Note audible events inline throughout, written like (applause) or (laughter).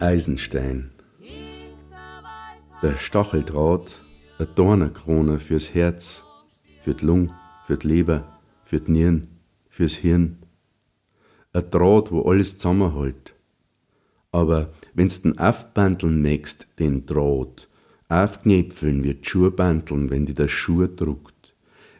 Eisenstein. Der Stacheldraht, eine Dornerkrone fürs Herz, für die Lung, für die Leber, für die Nieren, fürs Hirn. Ein Draht, wo alles zusammenhält. Aber wenn's den aufbandeln möchtest, den Draht, aufknäpfeln wird Schuhbandeln, wenn dir der Schuh druckt.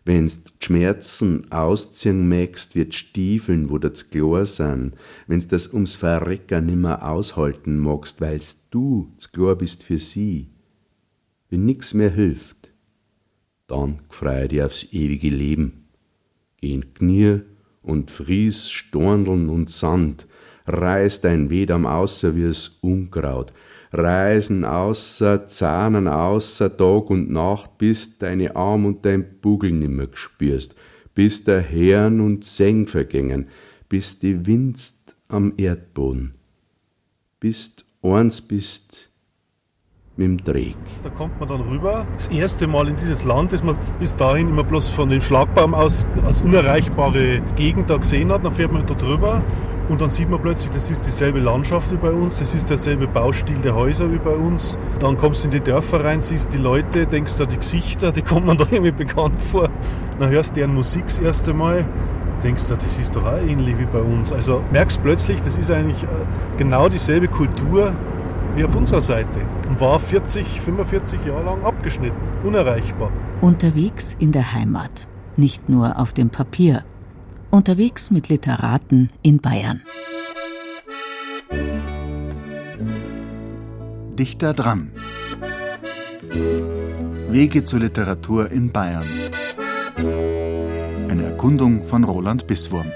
Wenn's die Schmerzen ausziehen möchtest, wird Stiefeln, wo das klar sind. Wenn's das ums Verrecken nimmer aushalten magst, weil's du zu klar bist für sie. Wenn nix mehr hilft, dann freu dich aufs ewige Leben. Geh in Knie und fries Storndeln und Sand, reiß dein Wedam außer wie es Unkraut, reisen außer, zahnen außer Tag und Nacht, bis deine Arm und dein Bugel nimmer gespürst, bis der Herrn und Seng vergängen, bis die winst am Erdboden, bist eins bist mit dem Dreck. Da kommt man dann rüber. Das erste Mal in dieses Land, das man bis dahin immer bloß von dem Schlagbaum aus als unerreichbare Gegend da gesehen hat. Dann fährt man da drüber und dann sieht man plötzlich, das ist dieselbe Landschaft wie bei uns, das ist derselbe Baustil der Häuser wie bei uns. Dann kommst du in die Dörfer rein, siehst die Leute, denkst da die Gesichter, die kommen (laughs) da irgendwie bekannt vor. Dann hörst deren Musik das erste Mal denkst du, das ist doch auch ähnlich wie bei uns. Also merkst plötzlich, das ist eigentlich genau dieselbe Kultur wie auf unserer Seite und war 40, 45 Jahre lang abgeschnitten, unerreichbar. Unterwegs in der Heimat, nicht nur auf dem Papier. Unterwegs mit Literaten in Bayern. Dichter dran. Wege zur Literatur in Bayern. Eine Erkundung von Roland Bisswurm.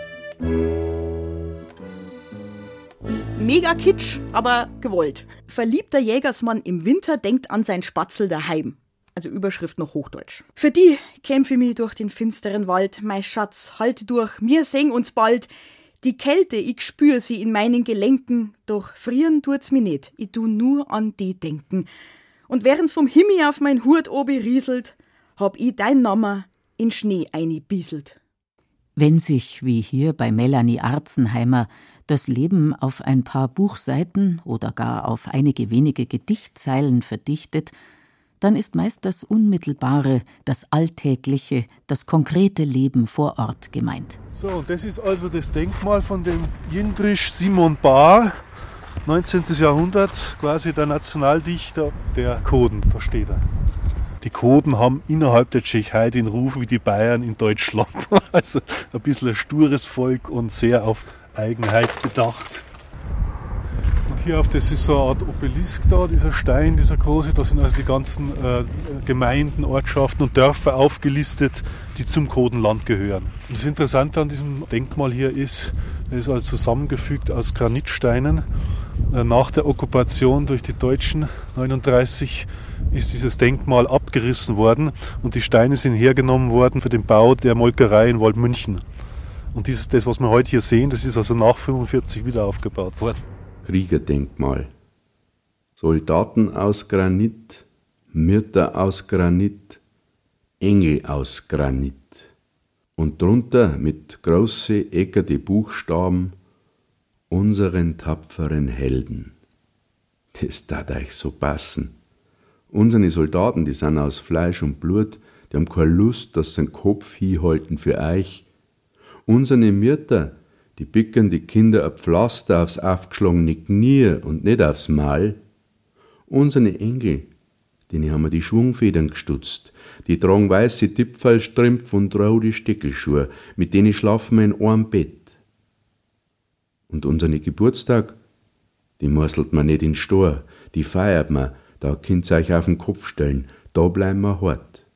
Mega Kitsch, aber gewollt. Verliebter Jägersmann im Winter denkt an sein Spatzel daheim. Also Überschrift noch Hochdeutsch. Für die kämpfe ich mich durch den finsteren Wald. Mein Schatz, halte durch, mir seng uns bald. Die Kälte, ich spür sie in meinen Gelenken, doch frieren tut's mir nicht. Ich tu nur an die denken. Und während's vom Himmel auf mein Hut obi rieselt, hab ich dein Name in Schnee eingebieselt. Wenn sich, wie hier bei Melanie Arzenheimer, das Leben auf ein paar Buchseiten oder gar auf einige wenige Gedichtzeilen verdichtet, dann ist meist das Unmittelbare, das Alltägliche, das konkrete Leben vor Ort gemeint. So, das ist also das Denkmal von dem Jindrich Simon Bahr, 19. Jahrhundert, quasi der Nationaldichter der Koden, da steht er. Die Koden haben innerhalb der Tschechei den Ruf wie die Bayern in Deutschland. (laughs) Also ein bisschen ein stures Volk und sehr auf Eigenheit bedacht. Hier auf das ist so eine Art Obelisk da, dieser Stein, dieser große. Da sind also die ganzen äh, Gemeinden, Ortschaften und Dörfer aufgelistet, die zum Kodenland gehören. Und das Interessante an diesem Denkmal hier ist, es ist also zusammengefügt aus Granitsteinen. Äh, nach der Okkupation durch die Deutschen 39 ist dieses Denkmal abgerissen worden und die Steine sind hergenommen worden für den Bau der Molkerei in Waldmünchen. Und das, was wir heute hier sehen, das ist also nach 45 wieder aufgebaut worden. Kriegerdenkmal. Soldaten aus Granit, Myrte aus Granit, Engel aus Granit. Und drunter mit große eckerte Buchstaben unseren tapferen Helden. Das tat euch so passen. Unsere Soldaten, die sind aus Fleisch und Blut, die haben keine Lust, dass sie den Kopf hinhalten für euch. Unsere Mütter, die bicken die Kinder ein Pflaster aufs aufgeschlagene Knie und nicht aufs Mal. Unsere Engel, denen haben wir die Schwungfedern gestutzt, die tragen weiße Tippfallstrümpfe und rote Stickelschuhe, mit denen schlafen wir in einem Bett. Und unsere Geburtstag, die morselt man nicht in Stor, die feiert man, da könnt ihr euch auf den Kopf stellen, da bleiben wir hart.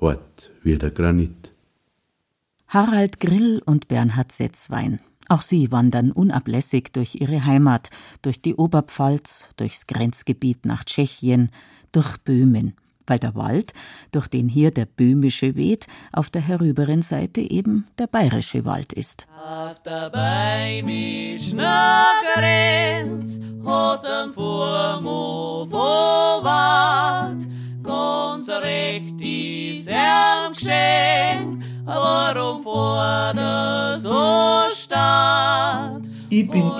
Hart wie der Granit. Harald Grill und Bernhard Setzwein. Auch sie wandern unablässig durch ihre Heimat, durch die Oberpfalz, durchs Grenzgebiet nach Tschechien, durch Böhmen, weil der Wald, durch den hier der böhmische weht, auf der herüberen Seite eben der bayerische Wald ist. Auf der Grenz hat Wart, ganz recht ist er warum der so stark? Ich bin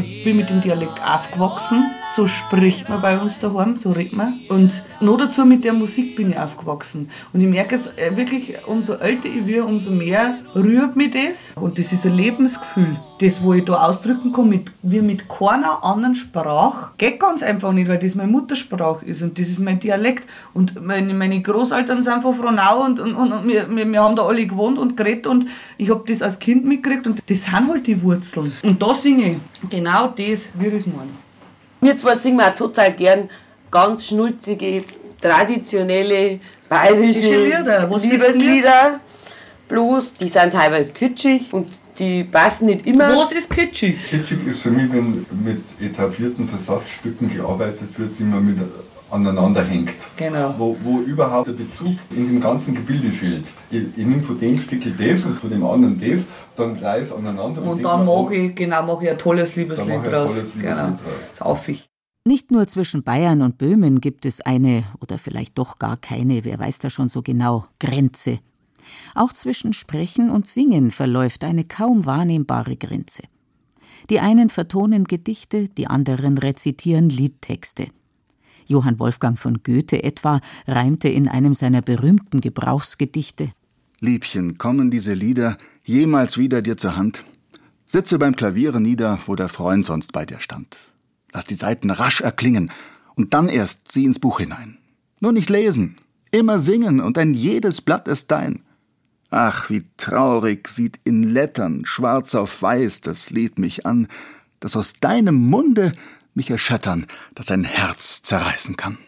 ich bin mit dem Dialekt aufgewachsen so spricht man bei uns daheim, so redet man. Und noch dazu mit der Musik bin ich aufgewachsen. Und ich merke es äh, wirklich, umso älter ich werde, umso mehr rührt mich das. Und das ist ein Lebensgefühl. Das, wo ich da ausdrücken kann, mit, wie mit keiner anderen Sprache, geht ganz einfach nicht, weil das meine Muttersprache ist und das ist mein Dialekt. Und meine, meine Großeltern sind von Frohnau und, und, und, und wir, wir haben da alle gewohnt und geredet und ich habe das als Kind mitgekriegt und das sind halt die Wurzeln. Und da singe ich genau das, wie ich es meine. Wir zwar singen auch total gern ganz schnulzige, traditionelle, bayerische Lieder. Liebeslieder. Bloß, die sind teilweise kitschig und die passen nicht immer. Was ist kitschig? Kitschig ist für mich, wenn mit etablierten Versatzstücken gearbeitet wird, die man mit aneinander hängt. Genau. Wo, wo überhaupt der Bezug in dem ganzen Gebilde fehlt. Ich, ich nehme von dem Stück das und von dem anderen das, dann gleich aneinander. Und, und dann mache ich, genau, mache ich ein tolles Liebeslied draus. Genau. Das ist Nicht nur zwischen Bayern und Böhmen gibt es eine oder vielleicht doch gar keine, wer weiß da schon so genau, Grenze. Auch zwischen Sprechen und Singen verläuft eine kaum wahrnehmbare Grenze. Die einen vertonen Gedichte, die anderen rezitieren Liedtexte. Johann Wolfgang von Goethe etwa reimte in einem seiner berühmten Gebrauchsgedichte Liebchen, kommen diese Lieder jemals wieder dir zur Hand? Sitze beim Klaviere nieder, wo der Freund sonst bei dir stand. Lass die Seiten rasch erklingen und dann erst sieh ins Buch hinein. Nur nicht lesen, immer singen und ein jedes Blatt ist dein. Ach, wie traurig sieht in Lettern schwarz auf weiß das Lied mich an, das aus deinem Munde mich erschüttern, das ein Herz zerreißen kann.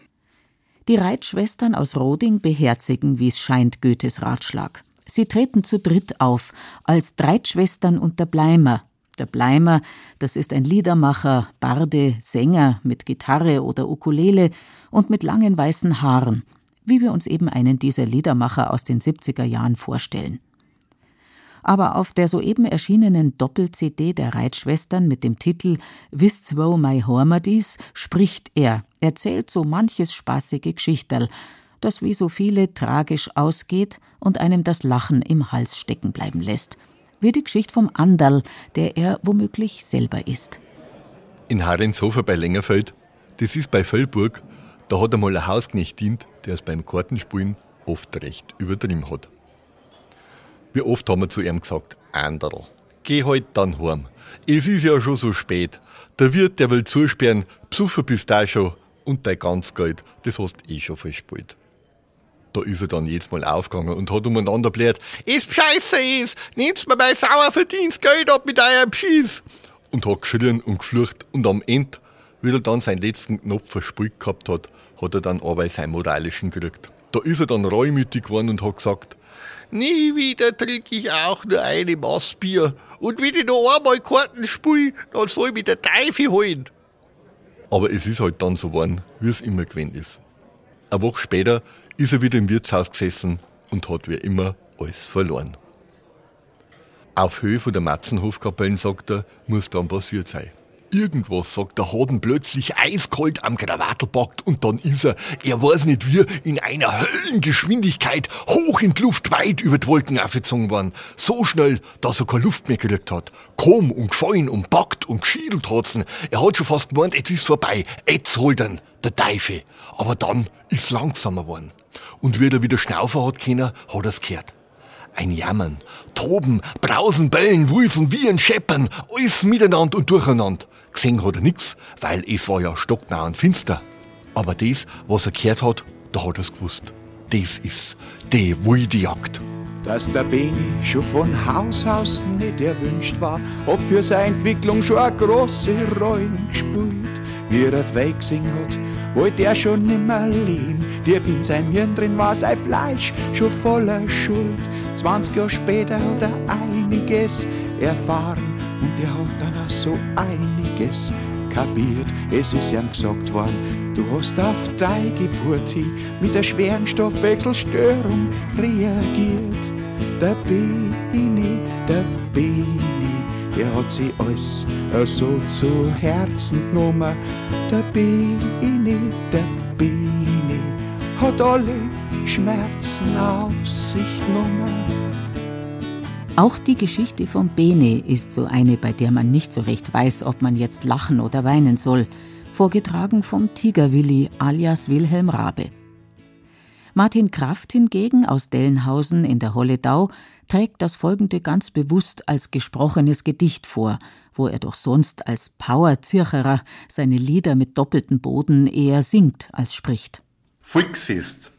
Die Reitschwestern aus Roding beherzigen, wie es scheint, Goethes Ratschlag. Sie treten zu dritt auf, als Dreitschwestern und der Bleimer. Der Bleimer, das ist ein Liedermacher, Barde, Sänger mit Gitarre oder Ukulele und mit langen weißen Haaren, wie wir uns eben einen dieser Liedermacher aus den 70er Jahren vorstellen aber auf der soeben erschienenen Doppel-CD der Reitschwestern mit dem Titel Wisst's wo mei Hormadis spricht er, erzählt so manches spaßige Geschichterl, das wie so viele tragisch ausgeht und einem das Lachen im Hals stecken bleiben lässt. Wie die Geschichte vom Anderl, der er womöglich selber ist. In Harrenshofer bei Längerfeld, das ist bei Völlburg, da hat einmal ein Hausknecht dient, der es beim Kartenspielen oft recht übertrieben hat. Wie oft haben wir zu ihm gesagt, Anderl, geh halt dann heim. Es ist ja schon so spät. Der Wirt, der will zusperren, psuffer bist da schon und dein ganz Geld, das hast eh schon verspielt. Da ist er dann jetzt mal aufgegangen und hat umeinander bläht, es scheiße ist, nehmt mir mein sauer Verdienstgeld ab mit eurem Schieß. Und hat geschrien und geflucht und am Ende, wie er dann seinen letzten Knopf verspielt gehabt hat, hat er dann aber seinen moralischen gekriegt. Da ist er dann reumütig geworden und hat gesagt, Nie wieder trinke ich auch nur eine Maß Bier. Und wenn ich noch einmal Karten spiele, dann soll mich der Teufel holen. Aber es ist halt dann so geworden, wie es immer gewesen ist. Eine Woche später ist er wieder im Wirtshaus gesessen und hat wie immer alles verloren. Auf Höhe von der Matzenhofkapellen, sagt er, muss dann passiert sein irgendwas sagt, der ihn plötzlich eiskalt am Krawattel packt und dann ist er, er weiß nicht wie, in einer Höllengeschwindigkeit hoch in die Luft weit über die Wolken aufgezogen worden. So schnell, dass er keine Luft mehr gekriegt hat. Komm und gefallen und packt und geschiedelt hat's Er hat schon fast gemeint, jetzt ist vorbei, jetzt holt ihn der Teufel. Aber dann ist langsamer geworden. Und wie er wieder schnaufen hat können, hat er's gehört. Ein Jammern, Toben, Brausen, Bellen, Wulsen, Wiehern, Scheppern, alles miteinander und durcheinander. Gesehen hat er nix, weil es war ja stocknah und finster. Aber das, was er gehört hat, da hat er's gewusst. Das ist die wilde Jagd. Dass der Beni schon von Haus aus nicht erwünscht war, ob für seine Entwicklung schon eine große Rolle gespielt. Wie er das Weg gesehen hat, wollte er schon nimmer leben. Tief in seinem Hirn drin war sein Fleisch schon voller Schuld. 20 Jahre später hat er einiges erfahren und er hat dann auch so einiges kapiert. Es ist ihm gesagt worden, du hast auf deine Geburt mit der schweren Stoffwechselstörung reagiert. Der Bini, der Bini, er hat sich alles so zu Herzen genommen. Der Bini, der Bini, hat alle Schmerzen auf sich genommen. Auch die Geschichte von Bene ist so eine, bei der man nicht so recht weiß, ob man jetzt lachen oder weinen soll, vorgetragen vom Tigerwilli alias Wilhelm Rabe. Martin Kraft hingegen aus Dellenhausen in der Holledau trägt das folgende ganz bewusst als gesprochenes Gedicht vor, wo er doch sonst als Powerzircherer seine Lieder mit doppeltem Boden eher singt als spricht. Volksfest.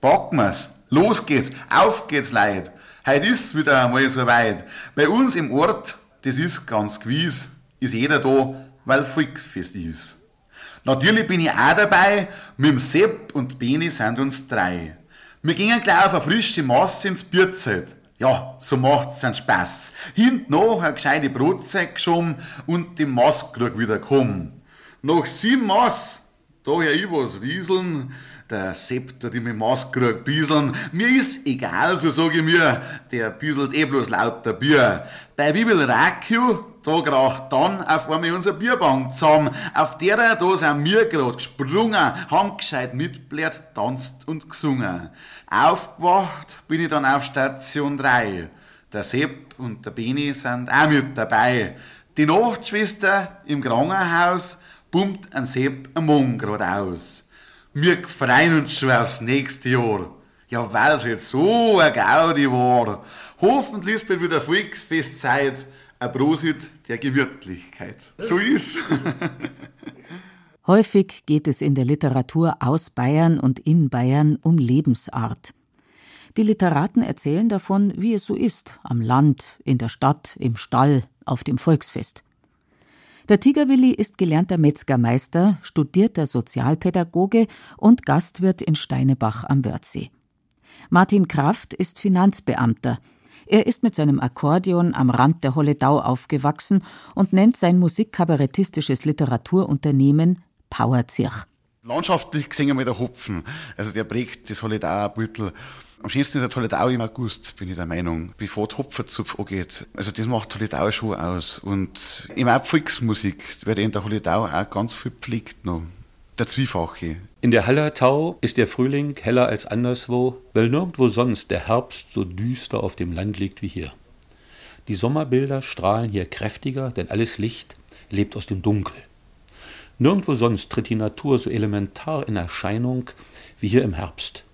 Packen wir's. Los geht's. Auf geht's, Leid. Heute ist's wieder einmal so weit. Bei uns im Ort, das ist ganz gewiss, ist jeder da, weil Volksfest ist. Natürlich bin ich auch dabei, mit dem Sepp und Beni sind uns drei. Wir gehen gleich auf eine frische Masse ins Bierzelt. Ja, so macht's einen Spaß. Hinten noch eine gescheite Brotzeit geschoben und die Maßkrug wieder kommen. Nach sieben Maß, da ja ich was rieseln, der Sepp tut immer Maßkrug bieseln. Mir ist egal, so sag ich mir, der bieselt eh bloß lauter Bier. Bei Bibel Rakio, da kracht dann auf einmal unser Bierbank zusammen. Auf der da sind wir grad gesprungen, haben gescheit mitblärt, tanzt und gesungen. Aufgewacht bin ich dann auf Station 3. Der Sepp und der Beni sind auch mit dabei. Die Nachtschwester im Krankenhaus pumpt ein Sepp am Mund grad aus. Wir freuen uns schon aufs nächste Jahr. Ja, weil es jetzt so ein Gaudi war. Hoffentlich ist bald wieder Volksfestzeit. Ein Prosit der Gemütlichkeit. So ist. (laughs) Häufig geht es in der Literatur aus Bayern und in Bayern um Lebensart. Die Literaten erzählen davon, wie es so ist, am Land, in der Stadt, im Stall, auf dem Volksfest. Der Tigerwilli ist gelernter Metzgermeister, studierter Sozialpädagoge und Gastwirt in Steinebach am Wörthsee. Martin Kraft ist Finanzbeamter. Er ist mit seinem Akkordeon am Rand der Holledau aufgewachsen und nennt sein musikkabarettistisches Literaturunternehmen Powerzirch. Landschaftlich gesehen einmal der Hopfen. Also der prägt das Holledauer Büttel. Am schönsten ist der Holledau im August, bin ich der Meinung, bevor der Hopferzupf angeht. Also das macht Holledau schon aus. Und eben auch Volksmusik, wird in der Holledau auch ganz viel pflegt noch. Der Zwiefache. In der Hallertau ist der Frühling heller als anderswo, weil nirgendwo sonst der Herbst so düster auf dem Land liegt wie hier. Die Sommerbilder strahlen hier kräftiger, denn alles Licht lebt aus dem Dunkel. Nirgendwo sonst tritt die Natur so elementar in Erscheinung wie hier im Herbst.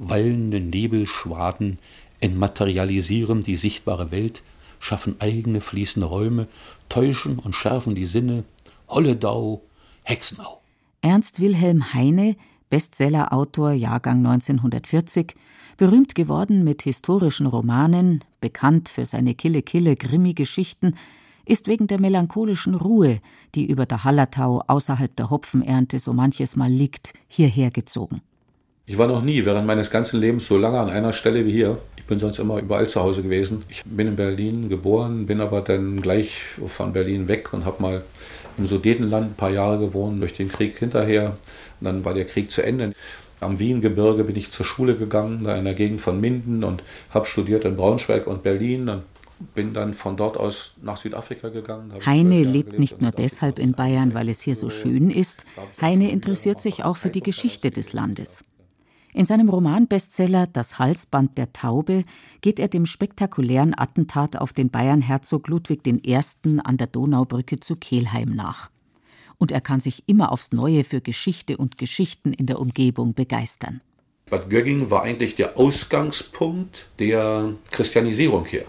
Wallende Nebelschwaden entmaterialisieren die sichtbare Welt, schaffen eigene fließende Räume, täuschen und schärfen die Sinne. Holledau, Hexenau. Ernst Wilhelm Heine, Bestsellerautor Jahrgang 1940, berühmt geworden mit historischen Romanen, bekannt für seine Kille-Kille-Krimi-Geschichten, ist wegen der melancholischen Ruhe, die über der Hallertau außerhalb der Hopfenernte so manches Mal liegt, hierher gezogen. Ich war noch nie während meines ganzen Lebens so lange an einer Stelle wie hier. Ich bin sonst immer überall zu Hause gewesen. Ich bin in Berlin geboren, bin aber dann gleich von Berlin weg und habe mal im Sudetenland ein paar Jahre gewohnt, durch den Krieg hinterher. Und dann war der Krieg zu Ende. Am Wiengebirge bin ich zur Schule gegangen, da in der Gegend von Minden und habe studiert in Braunschweig und Berlin. Und bin dann von dort aus nach Südafrika gegangen. Heine lebt nicht nur deshalb in Bayern, weil es hier so schön ist. Heine interessiert sich auch für die Geschichte des Landes. In seinem Romanbestseller Das Halsband der Taube geht er dem spektakulären Attentat auf den Bayernherzog Ludwig I. an der Donaubrücke zu Kelheim nach. Und er kann sich immer aufs Neue für Geschichte und Geschichten in der Umgebung begeistern. Bad Gögging war eigentlich der Ausgangspunkt der Christianisierung hier.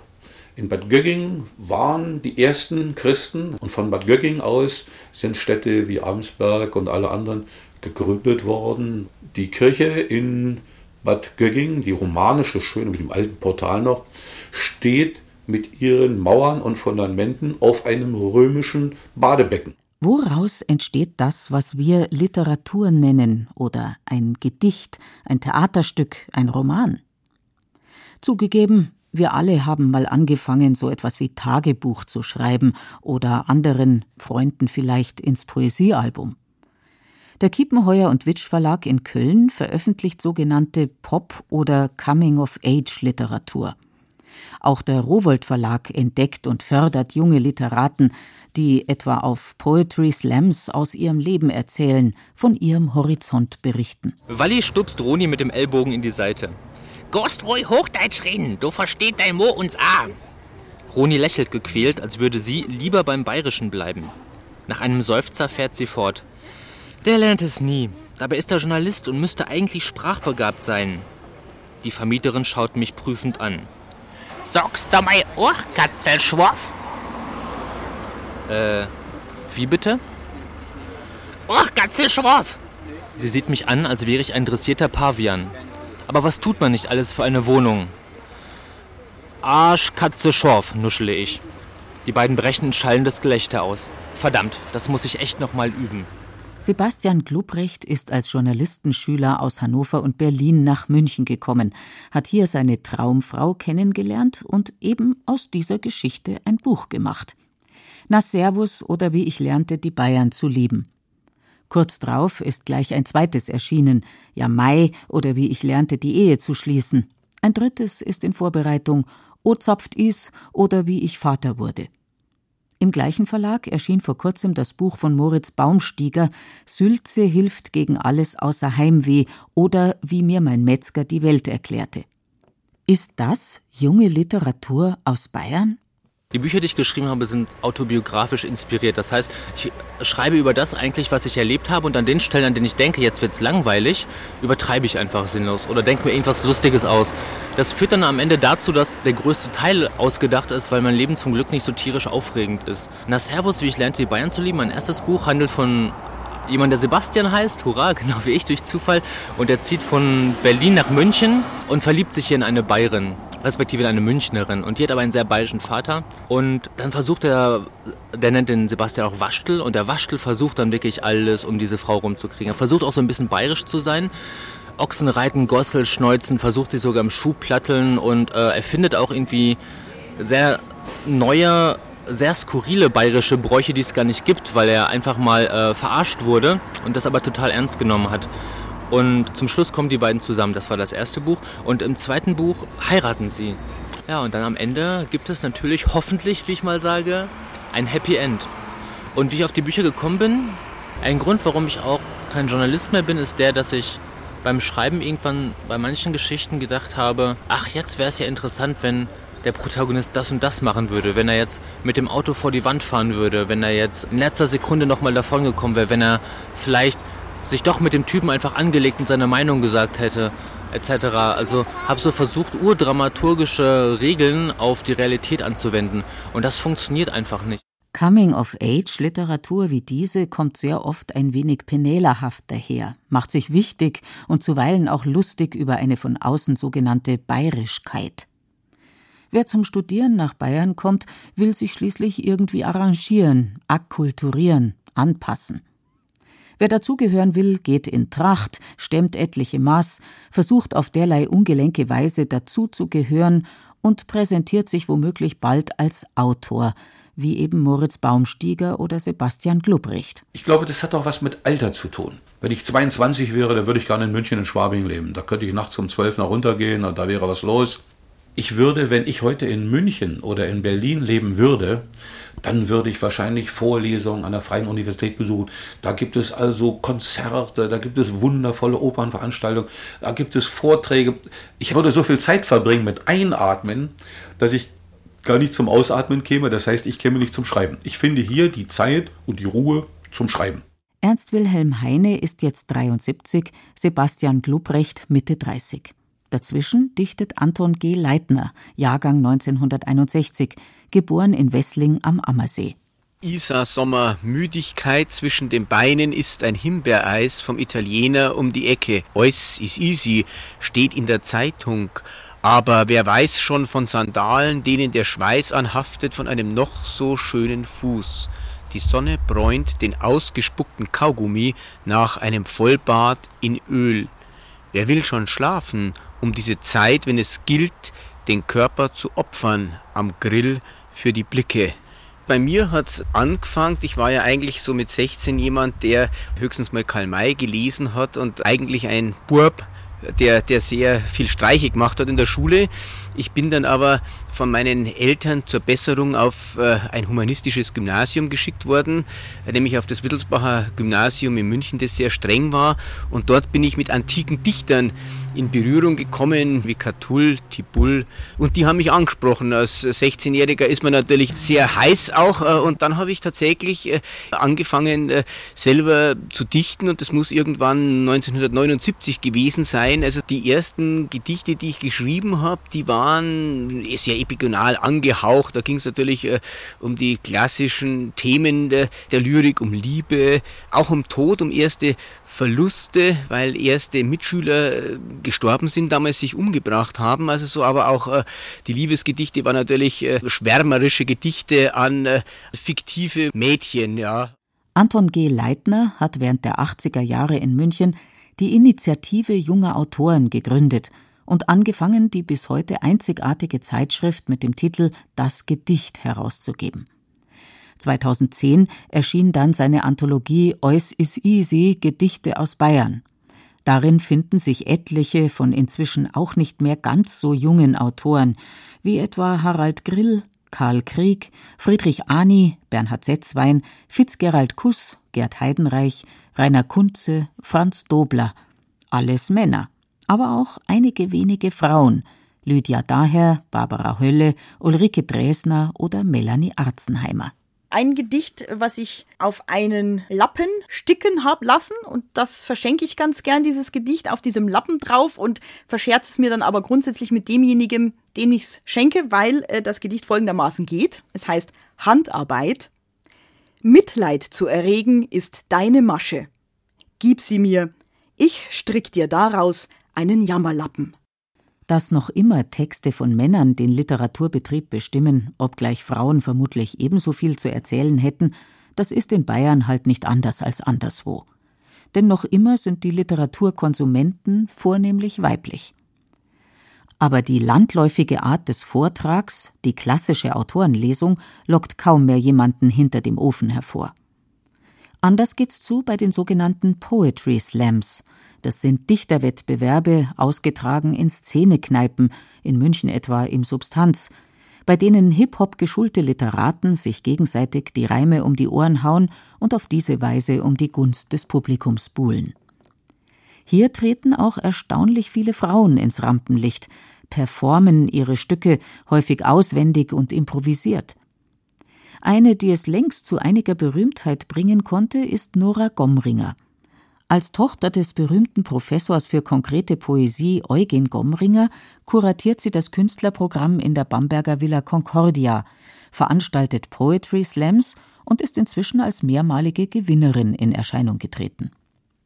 In Bad Gögging waren die ersten Christen und von Bad Gögging aus sind Städte wie Amsberg und alle anderen gegründet worden. Die Kirche in Bad Gögging, die romanische, schöne mit dem alten Portal noch, steht mit ihren Mauern und Fundamenten auf einem römischen Badebecken. Woraus entsteht das, was wir Literatur nennen oder ein Gedicht, ein Theaterstück, ein Roman? Zugegeben, wir alle haben mal angefangen, so etwas wie Tagebuch zu schreiben oder anderen Freunden vielleicht ins Poesiealbum. Der Kiepenheuer und Witsch Verlag in Köln veröffentlicht sogenannte Pop- oder Coming-of-Age-Literatur. Auch der Rowold Verlag entdeckt und fördert junge Literaten, die etwa auf Poetry Slams aus ihrem Leben erzählen, von ihrem Horizont berichten. Walli stupst Roni mit dem Ellbogen in die Seite. Gehst ruhig Hochdeutsch reden, du versteht dein Mo uns a. Roni lächelt gequält, als würde sie lieber beim Bayerischen bleiben. Nach einem Seufzer fährt sie fort. Der lernt es nie. Dabei ist er Journalist und müsste eigentlich sprachbegabt sein. Die Vermieterin schaut mich prüfend an. Sagst du mal auch, Katzelschworf? Äh, wie bitte? Och, Katzelschworf! Sie sieht mich an, als wäre ich ein dressierter Pavian. Aber was tut man nicht alles für eine Wohnung? Arsch, Katze, Schorf, nuschle ich. Die beiden brechen ein schallendes Gelächter aus. Verdammt, das muss ich echt noch mal üben. Sebastian Glubrecht ist als Journalistenschüler aus Hannover und Berlin nach München gekommen, hat hier seine Traumfrau kennengelernt und eben aus dieser Geschichte ein Buch gemacht. Na Servus oder wie ich lernte, die Bayern zu lieben. Kurz drauf ist gleich ein zweites erschienen, ja Mai oder wie ich lernte, die Ehe zu schließen. Ein drittes ist in Vorbereitung, O zapft is oder wie ich Vater wurde. Im gleichen Verlag erschien vor kurzem das Buch von Moritz Baumstieger Sülze hilft gegen alles außer Heimweh oder wie mir mein Metzger die Welt erklärte. Ist das junge Literatur aus Bayern? Die Bücher, die ich geschrieben habe, sind autobiografisch inspiriert. Das heißt, ich schreibe über das eigentlich, was ich erlebt habe und an den Stellen, an denen ich denke, jetzt wird es langweilig, übertreibe ich einfach sinnlos oder denke mir irgendwas Lustiges aus. Das führt dann am Ende dazu, dass der größte Teil ausgedacht ist, weil mein Leben zum Glück nicht so tierisch aufregend ist. Na Servus, wie ich lernte, die Bayern zu lieben. Mein erstes Buch handelt von jemand, der Sebastian heißt, hurra, (laughs) genau wie ich durch Zufall. Und er zieht von Berlin nach München und verliebt sich hier in eine Bayerin respektive eine Münchnerin. Und die hat aber einen sehr bayerischen Vater. Und dann versucht er, der nennt den Sebastian auch Waschtel. Und der Waschtel versucht dann wirklich alles, um diese Frau rumzukriegen. Er versucht auch so ein bisschen bayerisch zu sein. Ochsen reiten, Gossel, Schneuzen, versucht sich sogar im Schuh platteln und äh, er findet auch irgendwie sehr neue, sehr skurrile bayerische Bräuche, die es gar nicht gibt, weil er einfach mal äh, verarscht wurde und das aber total ernst genommen hat. Und zum Schluss kommen die beiden zusammen. Das war das erste Buch. Und im zweiten Buch heiraten sie. Ja, und dann am Ende gibt es natürlich hoffentlich, wie ich mal sage, ein Happy End. Und wie ich auf die Bücher gekommen bin, ein Grund, warum ich auch kein Journalist mehr bin, ist der, dass ich beim Schreiben irgendwann bei manchen Geschichten gedacht habe, ach, jetzt wäre es ja interessant, wenn der Protagonist das und das machen würde, wenn er jetzt mit dem Auto vor die Wand fahren würde, wenn er jetzt in letzter Sekunde nochmal davon gekommen wäre, wenn er vielleicht sich doch mit dem Typen einfach angelegt und seine Meinung gesagt hätte, etc. Also habe so versucht, urdramaturgische Regeln auf die Realität anzuwenden. Und das funktioniert einfach nicht. Coming-of-Age-Literatur wie diese kommt sehr oft ein wenig penälerhaft daher, macht sich wichtig und zuweilen auch lustig über eine von außen sogenannte Bayerischkeit. Wer zum Studieren nach Bayern kommt, will sich schließlich irgendwie arrangieren, akkulturieren, anpassen. Wer dazugehören will, geht in Tracht, stemmt etliche Maß, versucht auf derlei ungelenke Weise dazuzugehören und präsentiert sich womöglich bald als Autor, wie eben Moritz Baumstieger oder Sebastian Glubrecht. Ich glaube, das hat auch was mit Alter zu tun. Wenn ich 22 wäre, dann würde ich gerne in München in Schwabing leben. Da könnte ich nachts um 12 nach runtergehen und da wäre was los. Ich würde, wenn ich heute in München oder in Berlin leben würde, dann würde ich wahrscheinlich Vorlesungen an der Freien Universität besuchen. Da gibt es also Konzerte, da gibt es wundervolle Opernveranstaltungen, da gibt es Vorträge. Ich würde so viel Zeit verbringen mit Einatmen, dass ich gar nicht zum Ausatmen käme. Das heißt, ich käme nicht zum Schreiben. Ich finde hier die Zeit und die Ruhe zum Schreiben. Ernst Wilhelm Heine ist jetzt 73, Sebastian Glubrecht Mitte 30. Dazwischen dichtet Anton G. Leitner, Jahrgang 1961, geboren in Wessling am Ammersee. Isa Sommer Müdigkeit zwischen den Beinen ist ein Himbeereis vom Italiener um die Ecke. Eus is easy steht in der Zeitung. Aber wer weiß schon von Sandalen, denen der Schweiß anhaftet von einem noch so schönen Fuß. Die Sonne bräunt den ausgespuckten Kaugummi nach einem Vollbad in Öl. Wer will schon schlafen um diese Zeit, wenn es gilt, den Körper zu opfern am Grill für die Blicke. Bei mir hat es angefangen, ich war ja eigentlich so mit 16 jemand, der höchstens mal Karl May gelesen hat und eigentlich ein Burb, der, der sehr viel Streiche gemacht hat in der Schule. Ich bin dann aber von meinen Eltern zur Besserung auf äh, ein humanistisches Gymnasium geschickt worden, nämlich auf das Wittelsbacher Gymnasium in München, das sehr streng war. Und dort bin ich mit antiken Dichtern in Berührung gekommen, wie Catull, Tibull. Und die haben mich angesprochen. Als 16-Jähriger ist man natürlich sehr heiß auch. Äh, und dann habe ich tatsächlich äh, angefangen, äh, selber zu dichten. Und das muss irgendwann 1979 gewesen sein. Also die ersten Gedichte, die ich geschrieben habe, die waren sehr epigonal angehaucht. Da ging es natürlich um die klassischen Themen der Lyrik, um Liebe, auch um Tod, um erste Verluste, weil erste Mitschüler äh, gestorben sind, damals sich umgebracht haben. Also so, aber auch äh, die Liebesgedichte waren natürlich äh, schwärmerische Gedichte an fiktive Mädchen, ja. Anton G. Leitner hat während der 80er Jahre in München die Initiative junger Autoren gegründet und angefangen, die bis heute einzigartige Zeitschrift mit dem Titel Das Gedicht herauszugeben. 2010 erschien dann seine Anthologie Eus is easy Gedichte aus Bayern. Darin finden sich etliche von inzwischen auch nicht mehr ganz so jungen Autoren, wie etwa Harald Grill, Karl Krieg, Friedrich Ani, Bernhard Setzwein, Fitzgerald Kuss, Gerd Heidenreich, Rainer Kunze, Franz Dobler. Alles Männer, aber auch einige wenige Frauen, Lydia Daher, Barbara Hölle, Ulrike Dresner oder Melanie Arzenheimer ein Gedicht, was ich auf einen Lappen sticken hab lassen und das verschenke ich ganz gern, dieses Gedicht auf diesem Lappen drauf und verscherze es mir dann aber grundsätzlich mit demjenigen, dem ich es schenke, weil äh, das Gedicht folgendermaßen geht. Es heißt Handarbeit. Mitleid zu erregen ist deine Masche. Gib sie mir, ich strick dir daraus einen Jammerlappen. Dass noch immer Texte von Männern den Literaturbetrieb bestimmen, obgleich Frauen vermutlich ebenso viel zu erzählen hätten, das ist in Bayern halt nicht anders als anderswo. Denn noch immer sind die Literaturkonsumenten vornehmlich weiblich. Aber die landläufige Art des Vortrags, die klassische Autorenlesung, lockt kaum mehr jemanden hinter dem Ofen hervor. Anders geht's zu bei den sogenannten Poetry Slams, das sind Dichterwettbewerbe, ausgetragen in Szenekneipen, in München etwa im Substanz, bei denen Hip-Hop geschulte Literaten sich gegenseitig die Reime um die Ohren hauen und auf diese Weise um die Gunst des Publikums buhlen. Hier treten auch erstaunlich viele Frauen ins Rampenlicht, performen ihre Stücke häufig auswendig und improvisiert. Eine, die es längst zu einiger Berühmtheit bringen konnte, ist Nora Gomringer. Als Tochter des berühmten Professors für konkrete Poesie Eugen Gomringer kuratiert sie das Künstlerprogramm in der Bamberger Villa Concordia, veranstaltet Poetry Slams und ist inzwischen als mehrmalige Gewinnerin in Erscheinung getreten.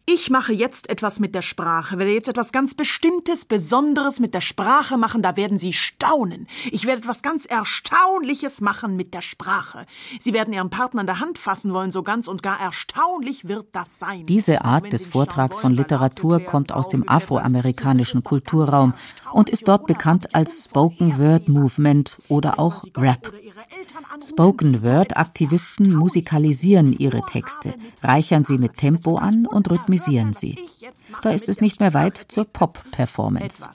Ich mache jetzt etwas mit der Sprache, werde jetzt etwas ganz Bestimmtes, Besonderes mit der Sprache machen, da werden Sie staunen. Ich werde etwas ganz Erstaunliches machen mit der Sprache. Sie werden Ihren Partner an der Hand fassen wollen, so ganz und gar erstaunlich wird das sein. Diese Art des Vortrags von Literatur kommt aus dem afroamerikanischen Kulturraum und ist dort bekannt als Spoken Word Movement oder auch Rap. Spoken Word-Aktivisten musikalisieren ihre Texte, reichern sie mit Tempo an und rhythmisieren sie. Da ist es nicht mehr weit zur Pop-Performance.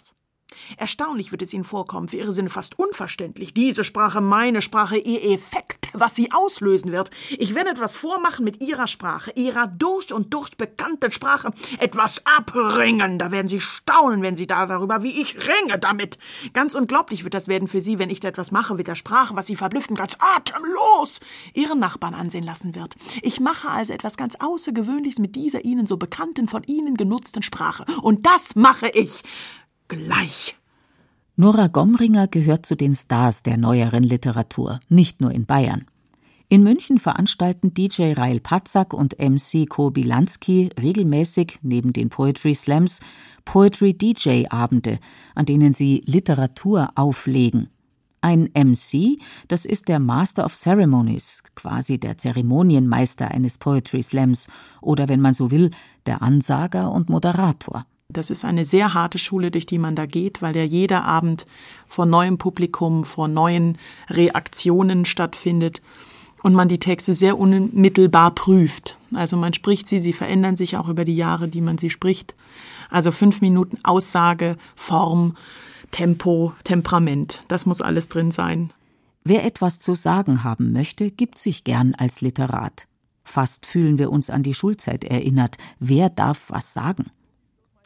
Erstaunlich wird es Ihnen vorkommen, für Ihre Sinne fast unverständlich. Diese Sprache, meine Sprache, Ihr Effekt, was sie auslösen wird. Ich werde etwas vormachen mit Ihrer Sprache, Ihrer durch und durch bekannten Sprache. Etwas abringen. Da werden Sie staunen, wenn Sie da darüber, wie ich ringe damit. Ganz unglaublich wird das werden für Sie, wenn ich da etwas mache mit der Sprache, was Sie verblüffend ganz atemlos Ihren Nachbarn ansehen lassen wird. Ich mache also etwas ganz Außergewöhnliches mit dieser Ihnen so bekannten, von Ihnen genutzten Sprache. Und das mache ich gleich. Nora Gomringer gehört zu den Stars der neueren Literatur, nicht nur in Bayern. In München veranstalten DJ Rail Patzak und MC Ko Bilanski regelmäßig neben den Poetry Slams Poetry DJ Abende, an denen sie Literatur auflegen. Ein MC, das ist der Master of Ceremonies, quasi der Zeremonienmeister eines Poetry Slams oder wenn man so will, der Ansager und Moderator. Das ist eine sehr harte Schule, durch die man da geht, weil ja jeder Abend vor neuem Publikum, vor neuen Reaktionen stattfindet und man die Texte sehr unmittelbar prüft. Also man spricht sie, sie verändern sich auch über die Jahre, die man sie spricht. Also fünf Minuten Aussage, Form, Tempo, Temperament, das muss alles drin sein. Wer etwas zu sagen haben möchte, gibt sich gern als Literat. Fast fühlen wir uns an die Schulzeit erinnert. Wer darf was sagen?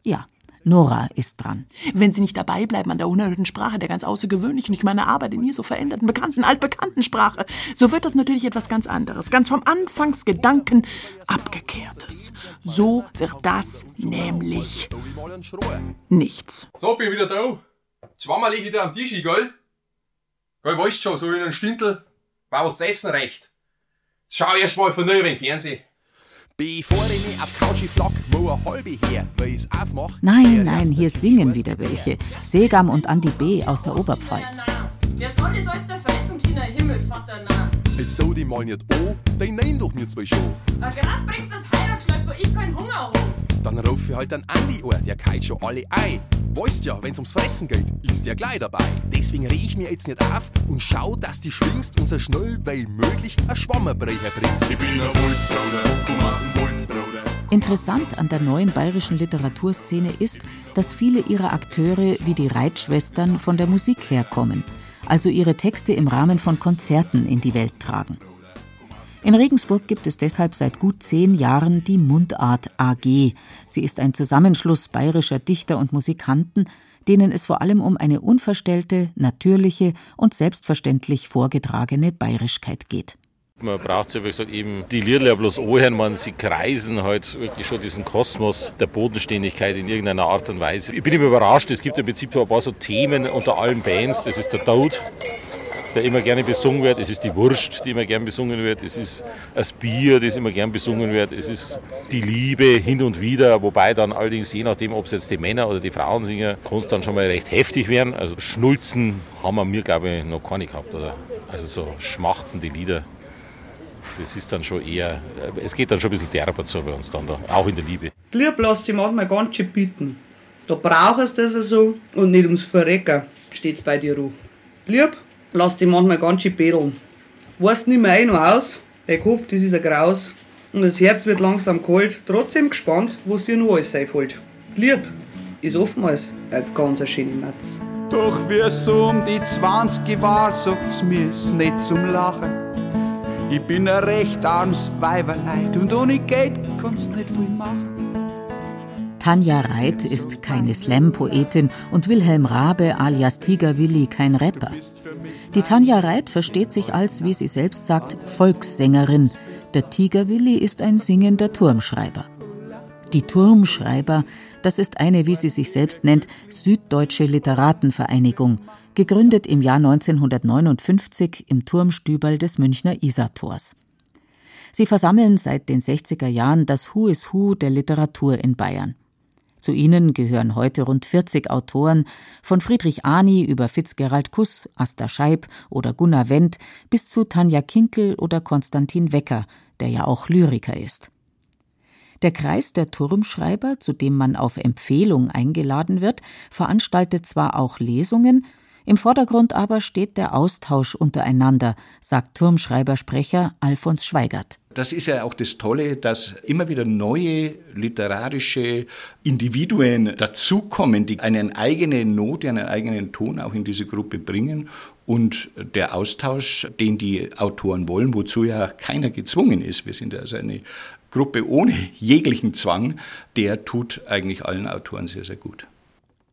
Ja, Nora ist dran. Wenn Sie nicht dabei bleiben an der unerhörten Sprache, der ganz außergewöhnlichen, durch meine Arbeit in ihr so veränderten, bekannten, altbekannten Sprache, so wird das natürlich etwas ganz anderes, ganz vom Anfangsgedanken abgekehrtes. So wird das nämlich nichts. So, bin wieder da. Schwammer liegt wieder am Tisch, gell? Gell, weißt schon, so in einem Stintel, war was essen recht. Schau erst mal von neu Fernsehen. Bevor ich mich auf Couch flock, wo eine halbe her, weil ich's aufmach. Nein, nein, hier singen wieder welche. Segam und Andi B. aus der Oberpfalz. Wer soll das alles da fressen, kleiner Himmelvater, na? Jetzt tu die mal nicht an, dein nein doch mir zwei schon. Na, grad bringst du das Heiratschleif, wo ich keinen Hunger hab. Dann ruf ich halt an Andi an, der kalt schon alle ein. Weißt ja, wenn's ums Fressen geht, ist der gleich dabei. Deswegen reg ich mir jetzt nicht auf und schau, dass die schwingst und so schnell wie möglich ein Schwammerbrecher bringst. Ich bin ein Waldbruder, komm aus dem Waldbruder. Interessant an der neuen bayerischen Literaturszene ist, dass viele ihrer Akteure wie die Reitschwestern von der Musik herkommen, also ihre Texte im Rahmen von Konzerten in die Welt tragen. In Regensburg gibt es deshalb seit gut zehn Jahren die Mundart AG. Sie ist ein Zusammenschluss bayerischer Dichter und Musikanten, denen es vor allem um eine unverstellte, natürliche und selbstverständlich vorgetragene Bayerischkeit geht. Man braucht sich, wie gesagt, eben die Lieder bloß anhören, man, sie kreisen halt wirklich schon diesen Kosmos der Bodenständigkeit in irgendeiner Art und Weise. Ich bin immer überrascht, es gibt im Prinzip ein paar so Themen unter allen Bands, das ist der Tod, der immer gerne besungen wird. Es ist die Wurst, die immer gern besungen wird. Es ist das Bier, das immer gern besungen wird. Es ist die Liebe hin und wieder, wobei dann allerdings je nachdem, ob es jetzt die Männer oder die Frauen singen, kann es dann schon mal recht heftig werden. Also Schnulzen haben wir mir, glaube ich, noch keine gehabt. Oder? Also so schmachtende Lieder. Das ist dann schon eher, es geht dann schon ein bisschen derber zu bei uns dann da, auch in der Liebe. Lieb, lass dich manchmal ganz schön bitten. Da brauchst du das so und nicht ums Verrecken steht's bei dir rum. Lieb, lass dich manchmal ganz schön bedeln. Weißt nicht mehr ein noch aus, der Kopf, das ist ein Graus. Und das Herz wird langsam kalt, trotzdem gespannt, was dir noch alles sein fällt. Lieb, ist oftmals ein ganz schöne Matz. Doch wie so um die 20 war, sagt's mir, ist nicht zum Lachen. Ich bin ein recht armes Weiberleid und ohne Geld kannst nicht viel machen. Tanja Reit ist keine Slam-Poetin und Wilhelm Rabe alias Tiger Willi kein Rapper. Die Tanja Reit versteht sich als, wie sie selbst sagt, Volkssängerin. Der Tiger Willi ist ein singender Turmschreiber. Die Turmschreiber, das ist eine, wie sie sich selbst nennt, süddeutsche Literatenvereinigung, gegründet im Jahr 1959 im Turmstüberl des Münchner Isartors. Sie versammeln seit den 60er Jahren das Who is Who der Literatur in Bayern. Zu ihnen gehören heute rund 40 Autoren, von Friedrich Ani über Fitzgerald Kuss, Asta Scheib oder Gunnar Wendt bis zu Tanja Kinkel oder Konstantin Wecker, der ja auch Lyriker ist. Der Kreis der Turmschreiber, zu dem man auf Empfehlung eingeladen wird, veranstaltet zwar auch Lesungen, im Vordergrund aber steht der Austausch untereinander, sagt Turmschreibersprecher Alfons Schweigert. Das ist ja auch das Tolle, dass immer wieder neue literarische Individuen dazukommen, die eine eigene Note, einen eigenen Ton auch in diese Gruppe bringen. Und der Austausch, den die Autoren wollen, wozu ja keiner gezwungen ist, wir sind also eine Gruppe ohne jeglichen Zwang, der tut eigentlich allen Autoren sehr, sehr gut.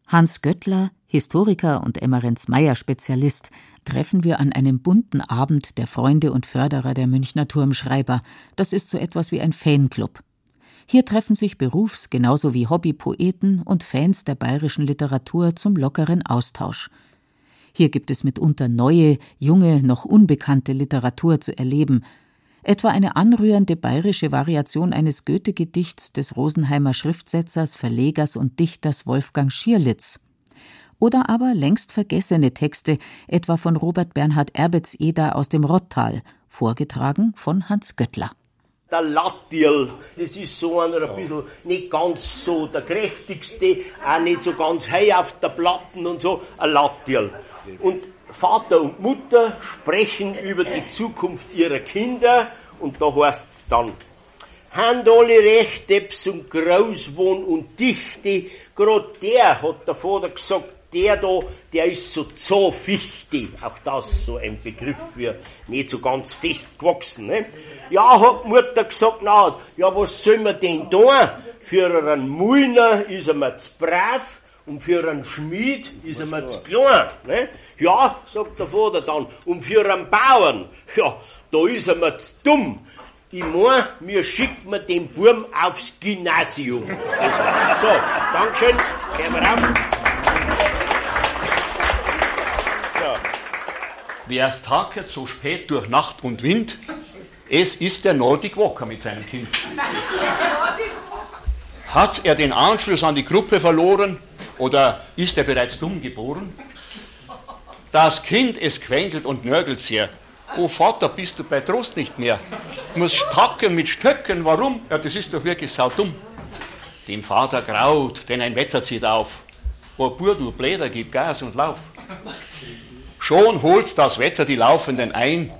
Hans Göttler, Historiker und Emmerens Meyer Spezialist, treffen wir an einem bunten Abend der Freunde und Förderer der Münchner Turmschreiber. Das ist so etwas wie ein Fanclub. Hier treffen sich Berufs- genauso wie Hobbypoeten und Fans der bayerischen Literatur zum lockeren Austausch. Hier gibt es mitunter neue, junge, noch unbekannte Literatur zu erleben, etwa eine anrührende bayerische Variation eines Goethe-Gedichts des Rosenheimer Schriftsetzers, Verlegers und Dichters Wolfgang Schierlitz. Oder aber längst vergessene Texte, etwa von Robert Bernhard Erbets-Eder aus dem Rottal, vorgetragen von Hans Göttler. der Lattiel. Das ist so einer ein bisschen nicht ganz so der kräftigste, auch nicht so ganz hell auf der Platten und so, ein Lattiel. Und Vater und Mutter sprechen über die Zukunft ihrer Kinder und da heißt es dann, haben alle recht, Deps und Großwohn und Dichte, grad der, hat der Vater gesagt, der da, der ist so zofichte. Auch das so ein Begriff für nicht so ganz fest gewachsen. Ne? Ja, hat Mutter gesagt, na, ja, was soll man denn da? Für einen Mullner ist er mir zu brav und für einen Schmied ist er mir zu klein. Ne? Ja, sagt der Vater dann, und für einen Bauern, (laughs) ja, da ist er mir zu dumm. Ich mein, mir schickt man den Burm aufs Gymnasium. (laughs) So, Dankeschön, gehen wir rauf. Wer es tackert so spät durch Nacht und Wind, es ist der Nordic Walker mit seinem Kind. Hat er den Anschluss an die Gruppe verloren oder ist er bereits dumm geboren? Das Kind, es quengelt und nörgelt sehr. Oh Vater, bist du bei Trost nicht mehr? Du musst tacken mit Stöcken, warum? Ja, das ist doch wirklich saudumm. Dem Vater graut, denn ein Wetter zieht auf. Oh Bur, du Bläder, gib Gas und lauf. Schon holt das Wetter die Laufenden ein.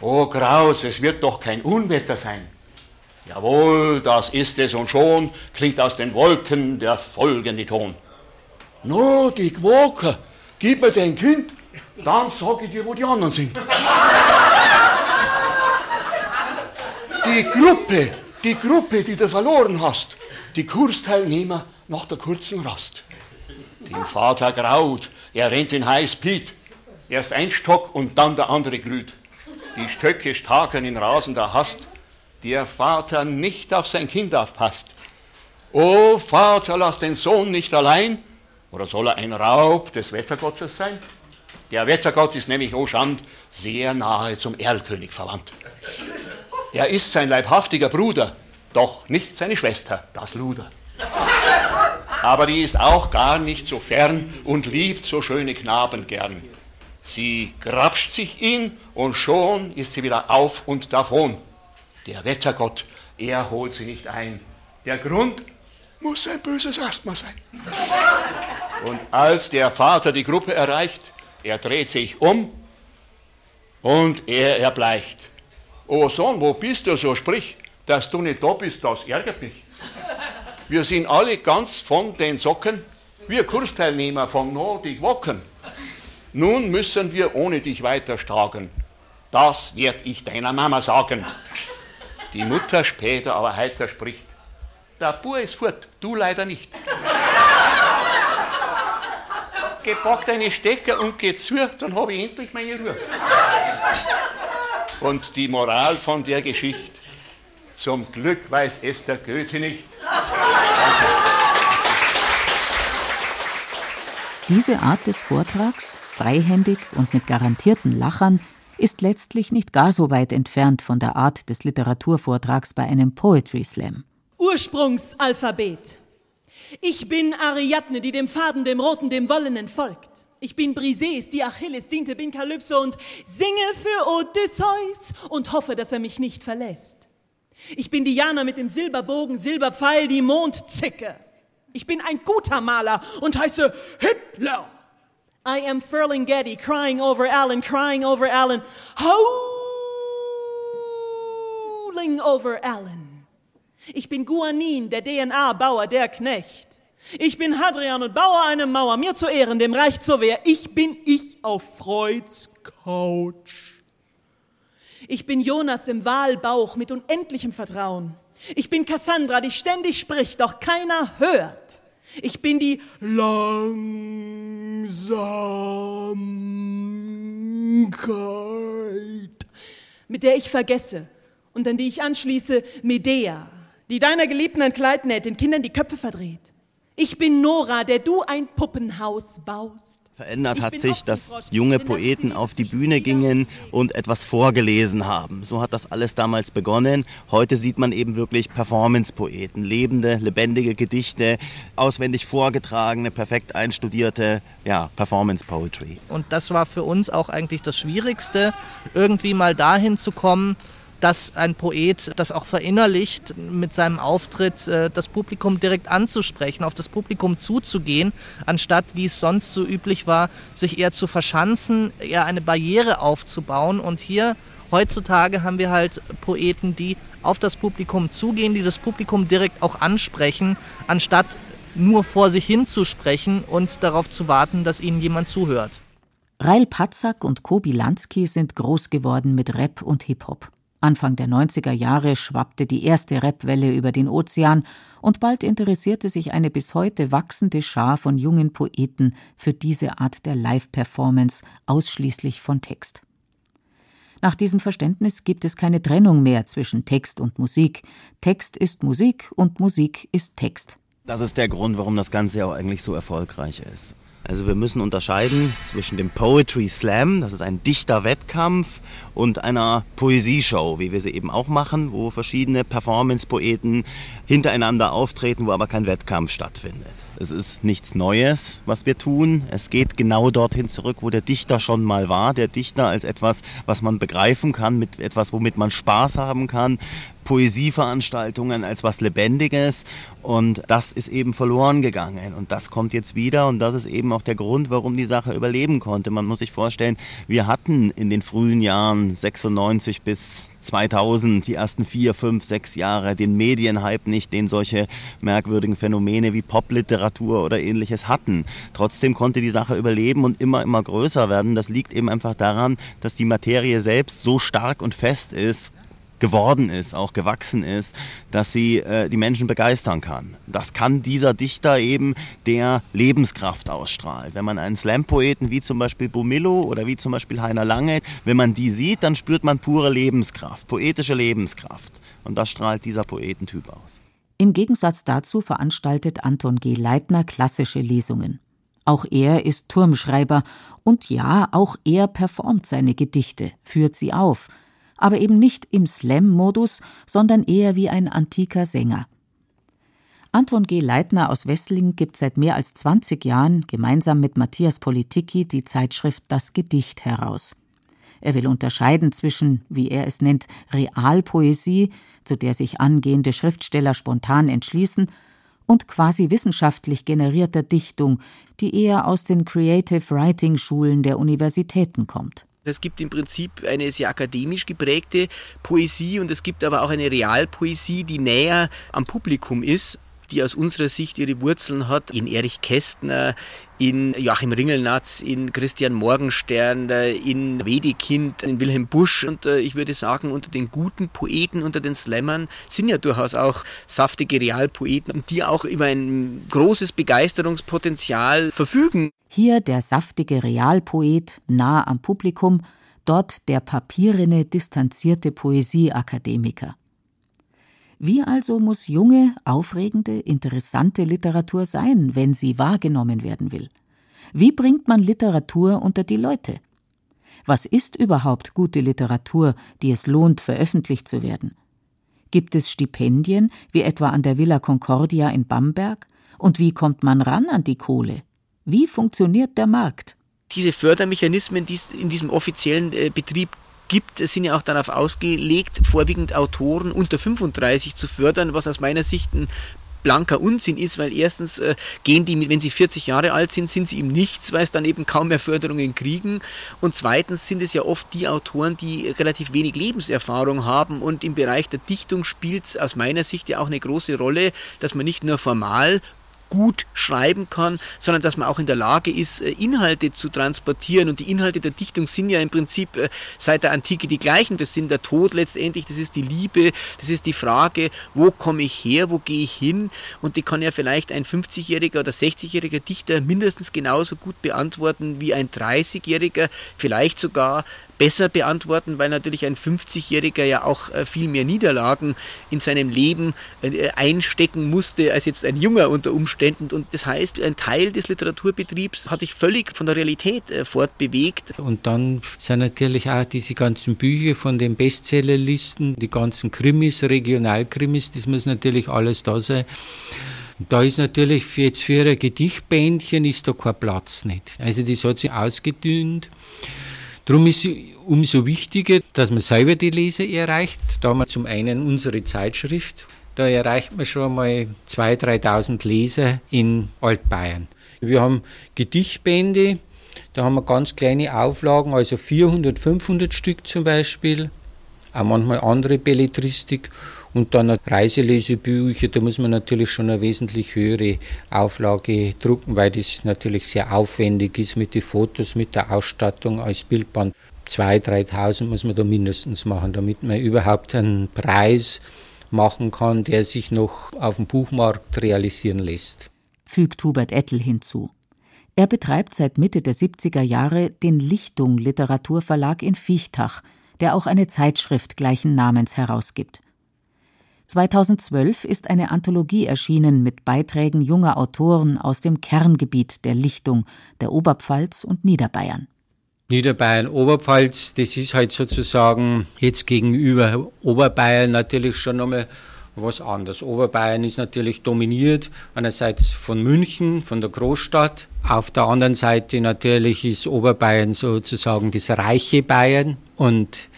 Oh Graus, es wird doch kein Unwetter sein. Jawohl, das ist es und schon klingt aus den Wolken der folgende Ton. No, Dick Walker, gib mir dein Kind, dann sag ich dir, wo die anderen sind. Die Gruppe, die Gruppe, die du verloren hast, die Kursteilnehmer nach der kurzen Rast. Dem Vater graut, er rennt in High Speed. Erst ein Stock und dann der andere glüht. Die Stöcke staken in rasender Hast. Der Vater nicht auf sein Kind aufpasst. O Vater, lass den Sohn nicht allein. Oder soll er ein Raub des Wettergottes sein? Der Wettergott ist nämlich, o Schand, sehr nahe zum Erlkönig verwandt. Er ist sein leibhaftiger Bruder, doch nicht seine Schwester, das Luder. Aber die ist auch gar nicht so fern und liebt so schöne Knaben gern. Sie grapscht sich ihn und schon ist sie wieder auf und davon. Der Wettergott, er holt sie nicht ein. Der Grund muss ein böses Asthma sein. Und als der Vater die Gruppe erreicht, er dreht sich um und er erbleicht. Oh Sohn, wo bist du so? Sprich, dass du nicht da bist, das ärgert mich. Wir sind alle ganz von den Socken, wir Kursteilnehmer von Nordic Wocken. Nun müssen wir ohne dich weiter stagen. Das werd ich deiner Mama sagen. Die Mutter später aber heiter spricht. Der Bur ist fort, du leider nicht. Gepackt deine Stecker und geh zu, dann habe ich endlich meine Ruhe. Und die Moral von der Geschichte. Zum Glück weiß es der Goethe nicht. Diese Art des Vortrags, freihändig und mit garantierten Lachern, ist letztlich nicht gar so weit entfernt von der Art des Literaturvortrags bei einem Poetry Slam. Ursprungsalphabet. Ich bin Ariadne, die dem Faden, dem Roten, dem Wollenen folgt. Ich bin Briseis, die Achilles diente, bin Kalypso und singe für Odysseus und hoffe, dass er mich nicht verlässt. Ich bin Diana mit dem Silberbogen, Silberpfeil, die Mondzicke. Ich bin ein guter Maler und heiße Hitler. I am Ferlinghetti, crying over Alan, crying over Alan, howling over Alan. Ich bin Guanin, der DNA-Bauer, der Knecht. Ich bin Hadrian und baue eine Mauer, mir zu Ehren, dem Reich zur Wehr. Ich bin ich auf Freuds Couch. Ich bin Jonas im Walbauch mit unendlichem Vertrauen. Ich bin Cassandra, die ständig spricht, doch keiner hört. Ich bin die Langsamkeit, mit der ich vergesse und an die ich anschließe Medea, die deiner Geliebten ein Kleid näht, den Kindern die Köpfe verdreht. Ich bin Nora, der du ein Puppenhaus baust. Verändert hat sich, dass junge Poeten auf die Bühne gingen und etwas vorgelesen haben. So hat das alles damals begonnen. Heute sieht man eben wirklich Performance-Poeten, lebende, lebendige Gedichte, auswendig vorgetragene, perfekt einstudierte ja, Performance-Poetry. Und das war für uns auch eigentlich das Schwierigste, irgendwie mal dahin zu kommen, dass ein Poet das auch verinnerlicht, mit seinem Auftritt äh, das Publikum direkt anzusprechen, auf das Publikum zuzugehen, anstatt wie es sonst so üblich war, sich eher zu verschanzen, eher eine Barriere aufzubauen. Und hier heutzutage haben wir halt Poeten, die auf das Publikum zugehen, die das Publikum direkt auch ansprechen, anstatt nur vor sich hin zu sprechen und darauf zu warten, dass ihnen jemand zuhört. Rail Patzak und Kobi Lansky sind groß geworden mit Rap und Hip-Hop. Anfang der 90er Jahre schwappte die erste Rapwelle über den Ozean und bald interessierte sich eine bis heute wachsende Schar von jungen Poeten für diese Art der Live-Performance ausschließlich von Text. Nach diesem Verständnis gibt es keine Trennung mehr zwischen Text und Musik. Text ist Musik und Musik ist Text. Das ist der Grund, warum das Ganze auch eigentlich so erfolgreich ist. Also wir müssen unterscheiden zwischen dem Poetry Slam, das ist ein Dichterwettkampf, und einer Poesieshow, wie wir sie eben auch machen, wo verschiedene Performance-Poeten hintereinander auftreten, wo aber kein Wettkampf stattfindet. Es ist nichts Neues, was wir tun. Es geht genau dorthin zurück, wo der Dichter schon mal war. Der Dichter als etwas, was man begreifen kann, mit etwas, womit man Spaß haben kann. Poesieveranstaltungen als was Lebendiges und das ist eben verloren gegangen und das kommt jetzt wieder und das ist eben auch der Grund, warum die Sache überleben konnte. Man muss sich vorstellen, wir hatten in den frühen Jahren 96 bis 2000, die ersten vier, fünf, sechs Jahre, den Medienhype nicht, den solche merkwürdigen Phänomene wie Popliteratur oder ähnliches hatten. Trotzdem konnte die Sache überleben und immer, immer größer werden. Das liegt eben einfach daran, dass die Materie selbst so stark und fest ist, geworden ist, auch gewachsen ist, dass sie äh, die Menschen begeistern kann. Das kann dieser Dichter eben, der Lebenskraft ausstrahlt. Wenn man einen Slam-Poeten wie zum Beispiel Bumillo oder wie zum Beispiel Heiner Lange, wenn man die sieht, dann spürt man pure Lebenskraft, poetische Lebenskraft. Und das strahlt dieser Poetentyp aus. Im Gegensatz dazu veranstaltet Anton G. Leitner klassische Lesungen. Auch er ist Turmschreiber und ja, auch er performt seine Gedichte, führt sie auf – aber eben nicht im Slam-Modus, sondern eher wie ein antiker Sänger. Anton G. Leitner aus Wessling gibt seit mehr als 20 Jahren gemeinsam mit Matthias Politicki die Zeitschrift Das Gedicht heraus. Er will unterscheiden zwischen, wie er es nennt, Realpoesie, zu der sich angehende Schriftsteller spontan entschließen, und quasi wissenschaftlich generierter Dichtung, die eher aus den Creative Writing Schulen der Universitäten kommt. Es gibt im Prinzip eine sehr akademisch geprägte Poesie und es gibt aber auch eine Realpoesie, die näher am Publikum ist die aus unserer Sicht ihre Wurzeln hat in Erich Kästner, in Joachim Ringelnatz, in Christian Morgenstern, in Wedekind, in Wilhelm Busch. Und äh, ich würde sagen, unter den guten Poeten, unter den Slammern sind ja durchaus auch saftige Realpoeten, die auch über ein großes Begeisterungspotenzial verfügen. Hier der saftige Realpoet nah am Publikum, dort der papierene, distanzierte Poesieakademiker. Wie also muss junge, aufregende, interessante Literatur sein, wenn sie wahrgenommen werden will? Wie bringt man Literatur unter die Leute? Was ist überhaupt gute Literatur, die es lohnt, veröffentlicht zu werden? Gibt es Stipendien, wie etwa an der Villa Concordia in Bamberg? Und wie kommt man ran an die Kohle? Wie funktioniert der Markt? Diese Fördermechanismen, die es in diesem offiziellen äh, Betrieb gibt, sind ja auch darauf ausgelegt, vorwiegend Autoren unter 35 zu fördern, was aus meiner Sicht ein blanker Unsinn ist, weil erstens äh, gehen die, wenn sie 40 Jahre alt sind, sind sie ihm nichts, weil es dann eben kaum mehr Förderungen kriegen. Und zweitens sind es ja oft die Autoren, die relativ wenig Lebenserfahrung haben und im Bereich der Dichtung spielt es aus meiner Sicht ja auch eine große Rolle, dass man nicht nur formal gut schreiben kann, sondern dass man auch in der Lage ist, äh, Inhalte zu transportieren. Und die Inhalte der Dichtung sind ja im Prinzip äh, seit der Antike die gleichen. Das sind der Tod letztendlich, das ist die Liebe, das ist die Frage, wo komme ich her, wo gehe ich hin? Und die kann ja vielleicht ein 50-jähriger oder 60-jähriger Dichter mindestens genauso gut beantworten wie ein 30-jähriger, vielleicht sogar besser beantworten, weil natürlich ein 50-Jähriger ja auch äh, viel mehr Niederlagen in seinem Leben äh, einstecken musste als jetzt ein Junger unter Umständen. Und das heißt, ein Teil des Literaturbetriebs hat sich völlig von der Realität äh, fortbewegt. Und dann sind natürlich auch diese ganzen Bücher von den Bestsellerlisten, die ganzen Krimis, Regionalkrimis, das muss natürlich alles da sein. Da ist natürlich jetzt für ein Gedichtbändchen ist da kein Platz nicht. Also das hat sich ausgedünnt. Darum ist es umso wichtiger, dass man selber die Leser erreicht. Da haben wir zum einen unsere Zeitschrift, da erreicht man schon mal 2.000, 3.000 Leser in Altbayern. Wir haben Gedichtbände, da haben wir ganz kleine Auflagen, also 400, 500 Stück zum Beispiel, auch manchmal andere Belletristik und dann Reiselesebücher, da muss man natürlich schon eine wesentlich höhere Auflage drucken, weil das natürlich sehr aufwendig ist mit den Fotos, mit der Ausstattung als Bildband. 2.000, 3.000 muss man da mindestens machen, damit man überhaupt einen Preis machen kann, der sich noch auf dem Buchmarkt realisieren lässt. Fügt Hubert Ettel hinzu. Er betreibt seit Mitte der 70er Jahre den Lichtung Literaturverlag in Viechtach, der auch eine Zeitschrift gleichen Namens herausgibt. 2012 ist eine Anthologie erschienen mit Beiträgen junger Autoren aus dem Kerngebiet der Lichtung, der Oberpfalz und Niederbayern. Niederbayern, Oberpfalz, das ist halt sozusagen jetzt gegenüber Oberbayern natürlich schon nochmal was anderes. Oberbayern ist natürlich dominiert einerseits von München, von der Großstadt. Auf der anderen Seite natürlich ist Oberbayern sozusagen das reiche Bayern und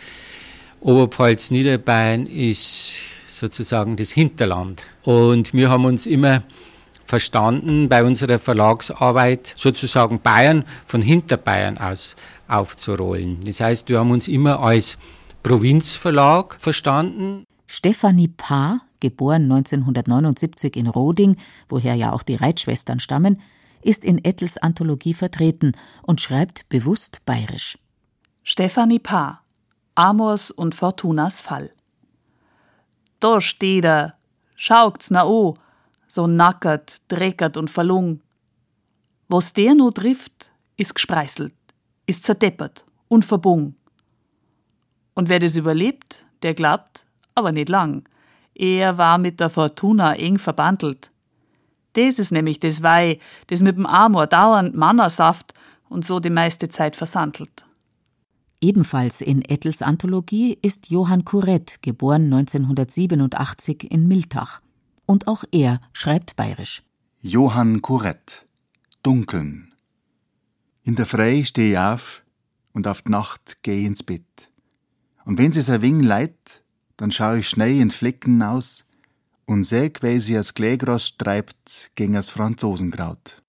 Oberpfalz, Niederbayern ist sozusagen das Hinterland. Und wir haben uns immer verstanden, bei unserer Verlagsarbeit sozusagen Bayern von Hinterbayern aus aufzurollen. Das heißt, wir haben uns immer als Provinzverlag verstanden. Stefanie Paar, geboren 1979 in Roding, woher ja auch die Reitschwestern stammen, ist in Ettels Anthologie vertreten und schreibt bewusst bayerisch. Stefanie Paar, Amors und Fortunas Fall. Da steht er, schaut's na o, so nackert, dreckert und verlung. Was der nur trifft, ist gespreißelt, ist zerdeppert und verbung. Und wer das überlebt, der glaubt, aber nicht lang. Er war mit der Fortuna eng verbandelt. Das ist nämlich das Weih, das mit dem Amor dauernd Mannersaft und so die meiste Zeit versandelt. Ebenfalls in Ettels Anthologie ist Johann Kurett, geboren 1987 in Miltach. Und auch er schreibt bayerisch. Johann Kurett. Dunkeln. In der Frei steh ich auf und auf die Nacht geh ins Bett. Und wenn es ein wenig leid, dann schau ich schnell in Flecken aus und seh, wie sie das Klägros treibt gegen das Franzosenkraut.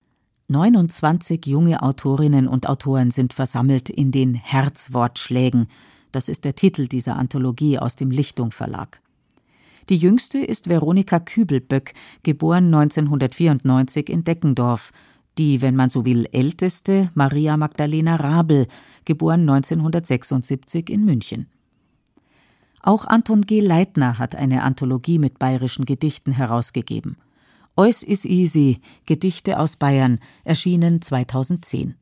29 junge Autorinnen und Autoren sind versammelt in den Herzwortschlägen. Das ist der Titel dieser Anthologie aus dem Lichtung Verlag. Die jüngste ist Veronika Kübelböck, geboren 1994 in Deckendorf. Die, wenn man so will, älteste Maria Magdalena Rabel, geboren 1976 in München. Auch Anton G. Leitner hat eine Anthologie mit bayerischen Gedichten herausgegeben. Eus is easy, Gedichte aus Bayern, erschienen 2010.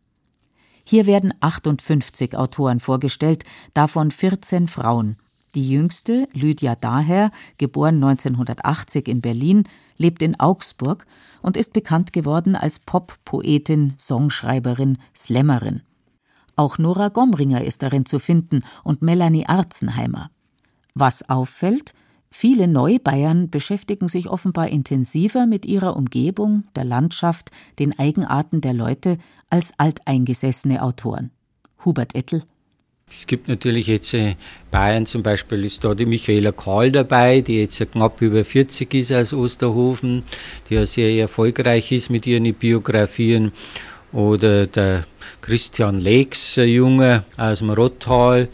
Hier werden 58 Autoren vorgestellt, davon 14 Frauen. Die jüngste, Lydia Daher, geboren 1980 in Berlin, lebt in Augsburg und ist bekannt geworden als Pop-Poetin, Songschreiberin, Slammerin. Auch Nora Gomringer ist darin zu finden und Melanie Arzenheimer. Was auffällt, Viele Neubayern beschäftigen sich offenbar intensiver mit ihrer Umgebung, der Landschaft, den Eigenarten der Leute als alteingesessene Autoren. Hubert Ettel es gibt natürlich jetzt in äh, Bayern zum Beispiel ist da die Michaela Kahl dabei, die jetzt knapp über 40 ist aus Osterhofen, die ja sehr erfolgreich ist mit ihren Biografien. Oder der Christian Lex, ein Junge aus dem Rottal,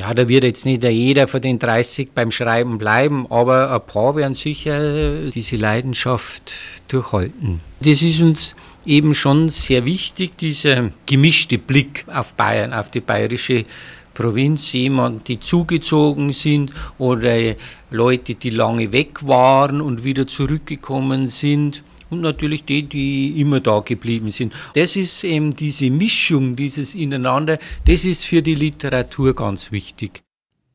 ja, da wird jetzt nicht jeder von den 30 beim Schreiben bleiben, aber ein paar werden sicher diese Leidenschaft durchhalten. Das ist uns eben schon sehr wichtig, dieser gemischte Blick auf Bayern, auf die bayerische Provinz, jemand, die zugezogen sind oder Leute, die lange weg waren und wieder zurückgekommen sind und natürlich die, die immer da geblieben sind. Das ist eben diese Mischung, dieses Ineinander, das ist für die Literatur ganz wichtig.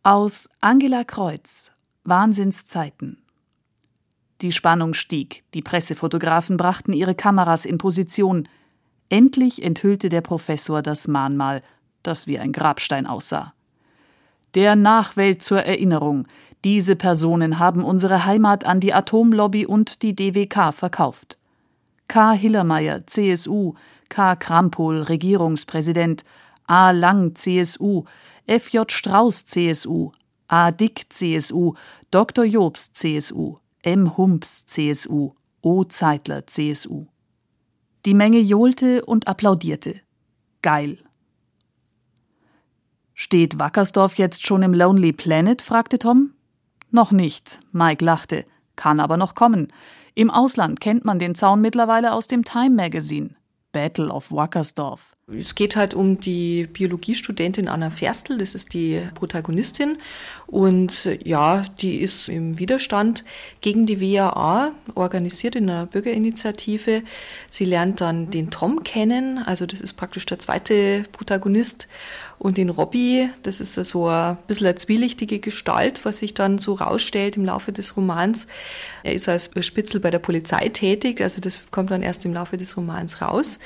Aus Angela Kreuz Wahnsinnszeiten. Die Spannung stieg, die Pressefotografen brachten ihre Kameras in Position. Endlich enthüllte der Professor das Mahnmal, das wie ein Grabstein aussah. Der Nachwelt zur Erinnerung, diese Personen haben unsere Heimat an die Atomlobby und die DWK verkauft. K. Hillermeier, CSU, K. Krampol, Regierungspräsident, A. Lang, CSU, F.J. Strauß, CSU, A. Dick, CSU, Dr. Jobst, CSU, M. Humps, CSU, O. Zeitler, CSU. Die Menge johlte und applaudierte. Geil. Steht Wackersdorf jetzt schon im Lonely Planet? fragte Tom. Noch nicht, Mike lachte, kann aber noch kommen. Im Ausland kennt man den Zaun mittlerweile aus dem Time Magazine. Battle of Wackersdorf. Es geht halt um die Biologiestudentin Anna Ferstl, das ist die Protagonistin. Und ja, die ist im Widerstand gegen die WAA, organisiert in einer Bürgerinitiative. Sie lernt dann den Tom kennen, also das ist praktisch der zweite Protagonist. Und den Robbie, das ist so ein bisschen eine zwielichtige Gestalt, was sich dann so rausstellt im Laufe des Romans. Er ist als Spitzel bei der Polizei tätig, also das kommt dann erst im Laufe des Romans raus.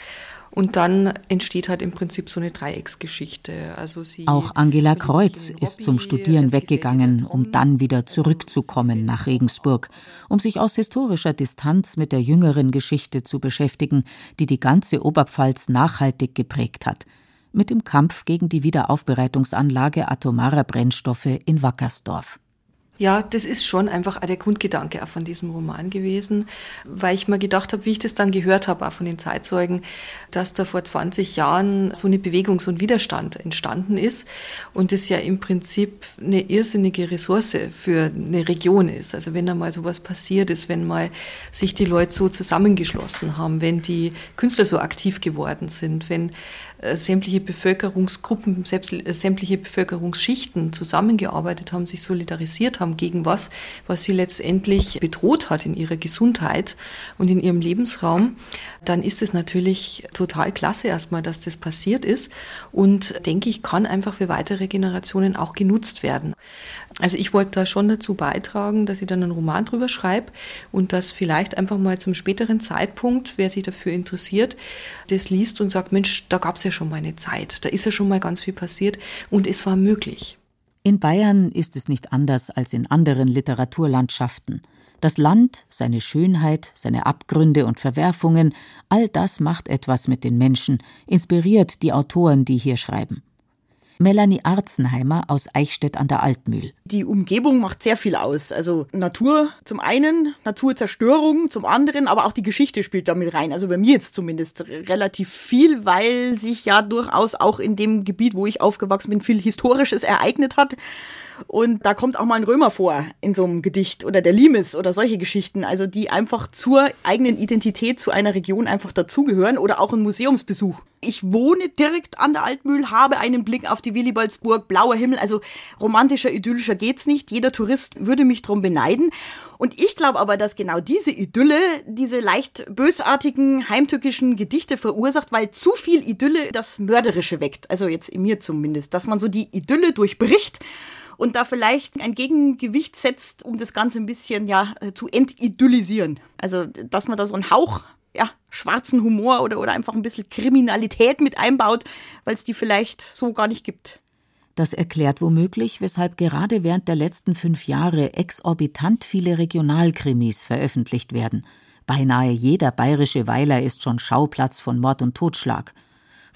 Und dann entsteht halt im Prinzip so eine Dreiecksgeschichte. Also sie Auch Angela Kreuz ist zum Studieren weggegangen, um dann wieder zurückzukommen nach Regensburg, um sich aus historischer Distanz mit der jüngeren Geschichte zu beschäftigen, die die ganze Oberpfalz nachhaltig geprägt hat, mit dem Kampf gegen die Wiederaufbereitungsanlage atomarer Brennstoffe in Wackersdorf. Ja, das ist schon einfach der Grundgedanke auch von diesem Roman gewesen, weil ich mir gedacht habe, wie ich das dann gehört habe, auch von den Zeitzeugen, dass da vor 20 Jahren so eine Bewegung, so ein Widerstand entstanden ist und das ja im Prinzip eine irrsinnige Ressource für eine Region ist. Also wenn da mal sowas passiert ist, wenn mal sich die Leute so zusammengeschlossen haben, wenn die Künstler so aktiv geworden sind, wenn sämtliche Bevölkerungsgruppen, selbst, äh, sämtliche Bevölkerungsschichten zusammengearbeitet haben, sich solidarisiert haben gegen was, was sie letztendlich bedroht hat in ihrer Gesundheit und in ihrem Lebensraum, dann ist es natürlich total klasse erstmal, dass das passiert ist und denke ich, kann einfach für weitere Generationen auch genutzt werden. Also ich wollte da schon dazu beitragen, dass ich dann einen Roman drüber schreibe und dass vielleicht einfach mal zum späteren Zeitpunkt, wer sich dafür interessiert, das liest und sagt, Mensch, da gab es ja schon mal eine Zeit, da ist ja schon mal ganz viel passiert und es war möglich. In Bayern ist es nicht anders als in anderen Literaturlandschaften. Das Land, seine Schönheit, seine Abgründe und Verwerfungen, all das macht etwas mit den Menschen, inspiriert die Autoren, die hier schreiben. Melanie Arzenheimer aus Eichstätt an der Altmühl. Die Umgebung macht sehr viel aus. Also Natur zum einen, Naturzerstörung zum anderen, aber auch die Geschichte spielt damit rein. Also bei mir jetzt zumindest relativ viel, weil sich ja durchaus auch in dem Gebiet, wo ich aufgewachsen bin, viel Historisches ereignet hat. Und da kommt auch mal ein Römer vor in so einem Gedicht oder der Limes oder solche Geschichten, also die einfach zur eigenen Identität zu einer Region einfach dazugehören oder auch ein Museumsbesuch. Ich wohne direkt an der Altmühl, habe einen Blick auf die Willibaldsburg, blauer Himmel, also romantischer, idyllischer geht's nicht. Jeder Tourist würde mich drum beneiden. Und ich glaube aber, dass genau diese Idylle diese leicht bösartigen, heimtückischen Gedichte verursacht, weil zu viel Idylle das Mörderische weckt. Also jetzt in mir zumindest, dass man so die Idylle durchbricht und da vielleicht ein Gegengewicht setzt, um das Ganze ein bisschen ja äh, zu entidyllisieren. Also, dass man da so einen Hauch ja, schwarzen Humor oder, oder einfach ein bisschen Kriminalität mit einbaut, weil es die vielleicht so gar nicht gibt. Das erklärt womöglich, weshalb gerade während der letzten fünf Jahre exorbitant viele Regionalkrimis veröffentlicht werden. Beinahe jeder bayerische Weiler ist schon Schauplatz von Mord und Totschlag.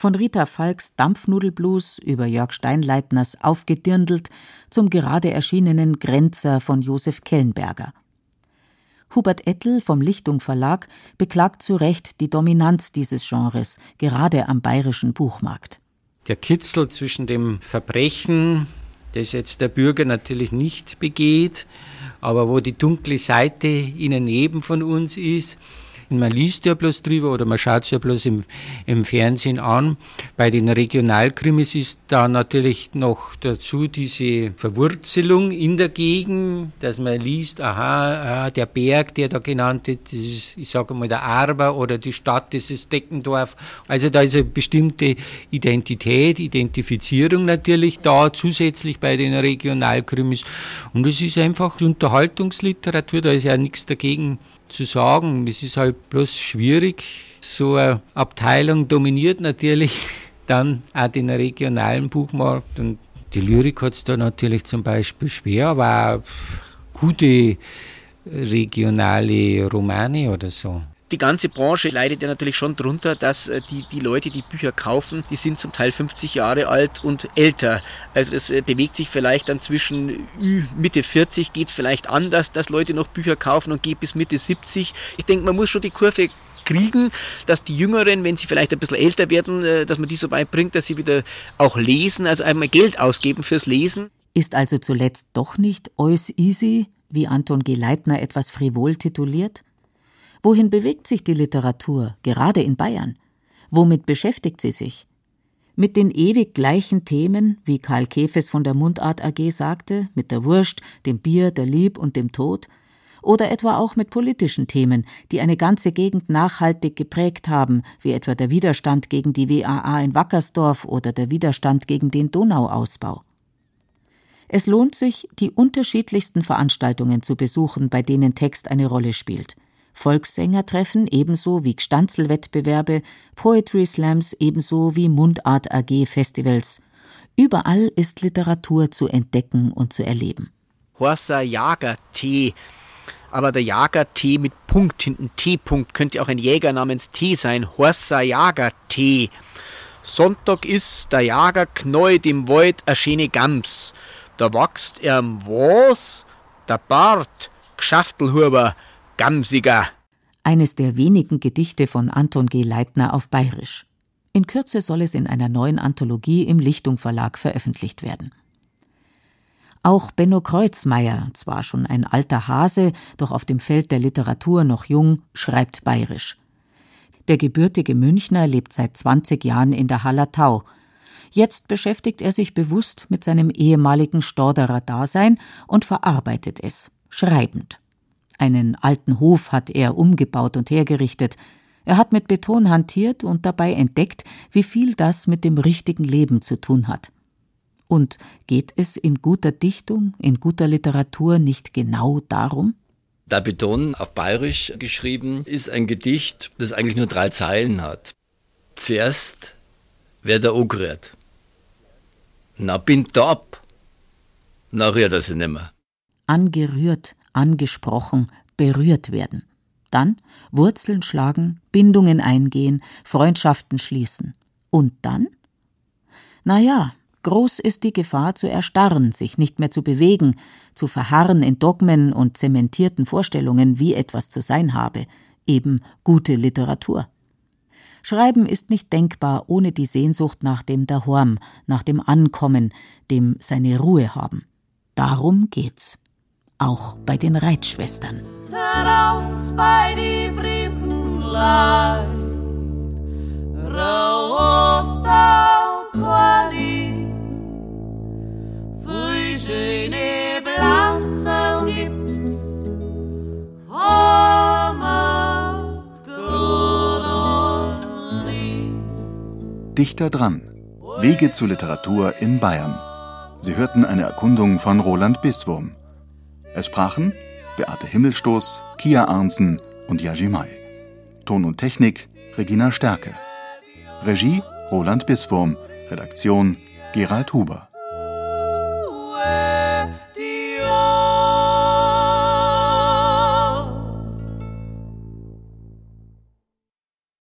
Von Rita Falks Dampfnudelblues über Jörg Steinleitners Aufgedirndelt zum gerade erschienenen Grenzer von Josef Kellenberger. Hubert Ettel vom Lichtung Verlag beklagt zu Recht die Dominanz dieses Genres, gerade am bayerischen Buchmarkt. Der Kitzel zwischen dem Verbrechen, das jetzt der Bürger natürlich nicht begeht, aber wo die dunkle Seite ihnen neben von uns ist, man liest ja bloß drüber oder man schaut es ja bloß im, im Fernsehen an. Bei den Regionalkrimis ist da natürlich noch dazu diese Verwurzelung in der Gegend, dass man liest, aha, aha der Berg, der da genannt wird, das ist, ich sage mal, der Arber oder die Stadt, das ist Deckendorf. Also da ist eine bestimmte Identität, Identifizierung natürlich da, zusätzlich bei den Regionalkrimis. Und es ist einfach Unterhaltungsliteratur, da ist ja nichts dagegen zu sagen. Es ist halt bloß schwierig. So eine Abteilung dominiert natürlich (laughs) dann auch den regionalen Buchmarkt und die Lyrik hat es da natürlich zum Beispiel schwer, aber auch gute regionale Romane oder so. Die ganze Branche leidet ja natürlich schon drunter, dass äh, die, die Leute, die Bücher kaufen, die sind zum Teil 50 Jahre alt und älter. Also es äh, bewegt sich vielleicht dann zwischen Mitte 40 geht es vielleicht anders, dass Leute noch Bücher kaufen und geht bis Mitte 70. Ich denke, man muss schon die Kurve kriegen, dass die Jüngeren, wenn sie vielleicht ein bisschen älter werden, äh, dass man die so weit bringt, dass sie wieder auch lesen, also einmal Geld ausgeben fürs Lesen. Ist also zuletzt doch nicht Eus easy, wie Anton G. Leitner etwas frivol tituliert? Wohin bewegt sich die Literatur, gerade in Bayern? Womit beschäftigt sie sich? Mit den ewig gleichen Themen, wie Karl Kefes von der Mundart AG sagte, mit der Wurst, dem Bier, der Lieb und dem Tod? Oder etwa auch mit politischen Themen, die eine ganze Gegend nachhaltig geprägt haben, wie etwa der Widerstand gegen die WAA in Wackersdorf oder der Widerstand gegen den Donauausbau? Es lohnt sich, die unterschiedlichsten Veranstaltungen zu besuchen, bei denen Text eine Rolle spielt. Volkssängertreffen ebenso wie Gstanzelwettbewerbe, Poetry Slams ebenso wie Mundart AG Festivals. Überall ist Literatur zu entdecken und zu erleben. Horsa Jager-Tee. Aber der Jager-Tee mit Punkt hinten, T-Punkt, könnte auch ein Jäger namens T sein. Horsa Jager-Tee. Sonntag ist der Jager knäut im Wald a schöne Gams. Da wächst erm was? Der Bart, Gschaftelhuber, Gamsiger. Eines der wenigen Gedichte von Anton G. Leitner auf Bayerisch. In Kürze soll es in einer neuen Anthologie im Lichtung Verlag veröffentlicht werden. Auch Benno Kreuzmeier, zwar schon ein alter Hase, doch auf dem Feld der Literatur noch jung, schreibt bayerisch. Der gebürtige Münchner lebt seit 20 Jahren in der Hallertau. Jetzt beschäftigt er sich bewusst mit seinem ehemaligen Storderer Dasein und verarbeitet es, schreibend. Einen alten Hof hat er umgebaut und hergerichtet. Er hat mit Beton hantiert und dabei entdeckt, wie viel das mit dem richtigen Leben zu tun hat. Und geht es in guter Dichtung, in guter Literatur nicht genau darum? Der Beton auf Bayerisch geschrieben ist ein Gedicht, das eigentlich nur drei Zeilen hat. Zuerst wird er angerührt. Na, bin top. Na, rührt er sich nimmer. Angerührt, angesprochen, berührt werden. Dann Wurzeln schlagen, Bindungen eingehen, Freundschaften schließen. Und dann? Na ja, groß ist die Gefahr zu erstarren, sich nicht mehr zu bewegen, zu verharren in Dogmen und zementierten Vorstellungen, wie etwas zu sein habe, eben gute Literatur. Schreiben ist nicht denkbar ohne die Sehnsucht nach dem Dahorm, nach dem Ankommen, dem seine Ruhe haben. Darum geht's auch bei den Reitschwestern. Daraus bei die fremden Leid, raus da Quali, für schöne Blatzel gibt's, Dichter dran. Wege zur Literatur in Bayern. Sie hörten eine Erkundung von Roland Biswurm. Es sprachen Beate Himmelstoß, Kia Arnsen und Yajimai. Ton und Technik Regina Stärke. Regie Roland Biswurm. Redaktion Gerald Huber.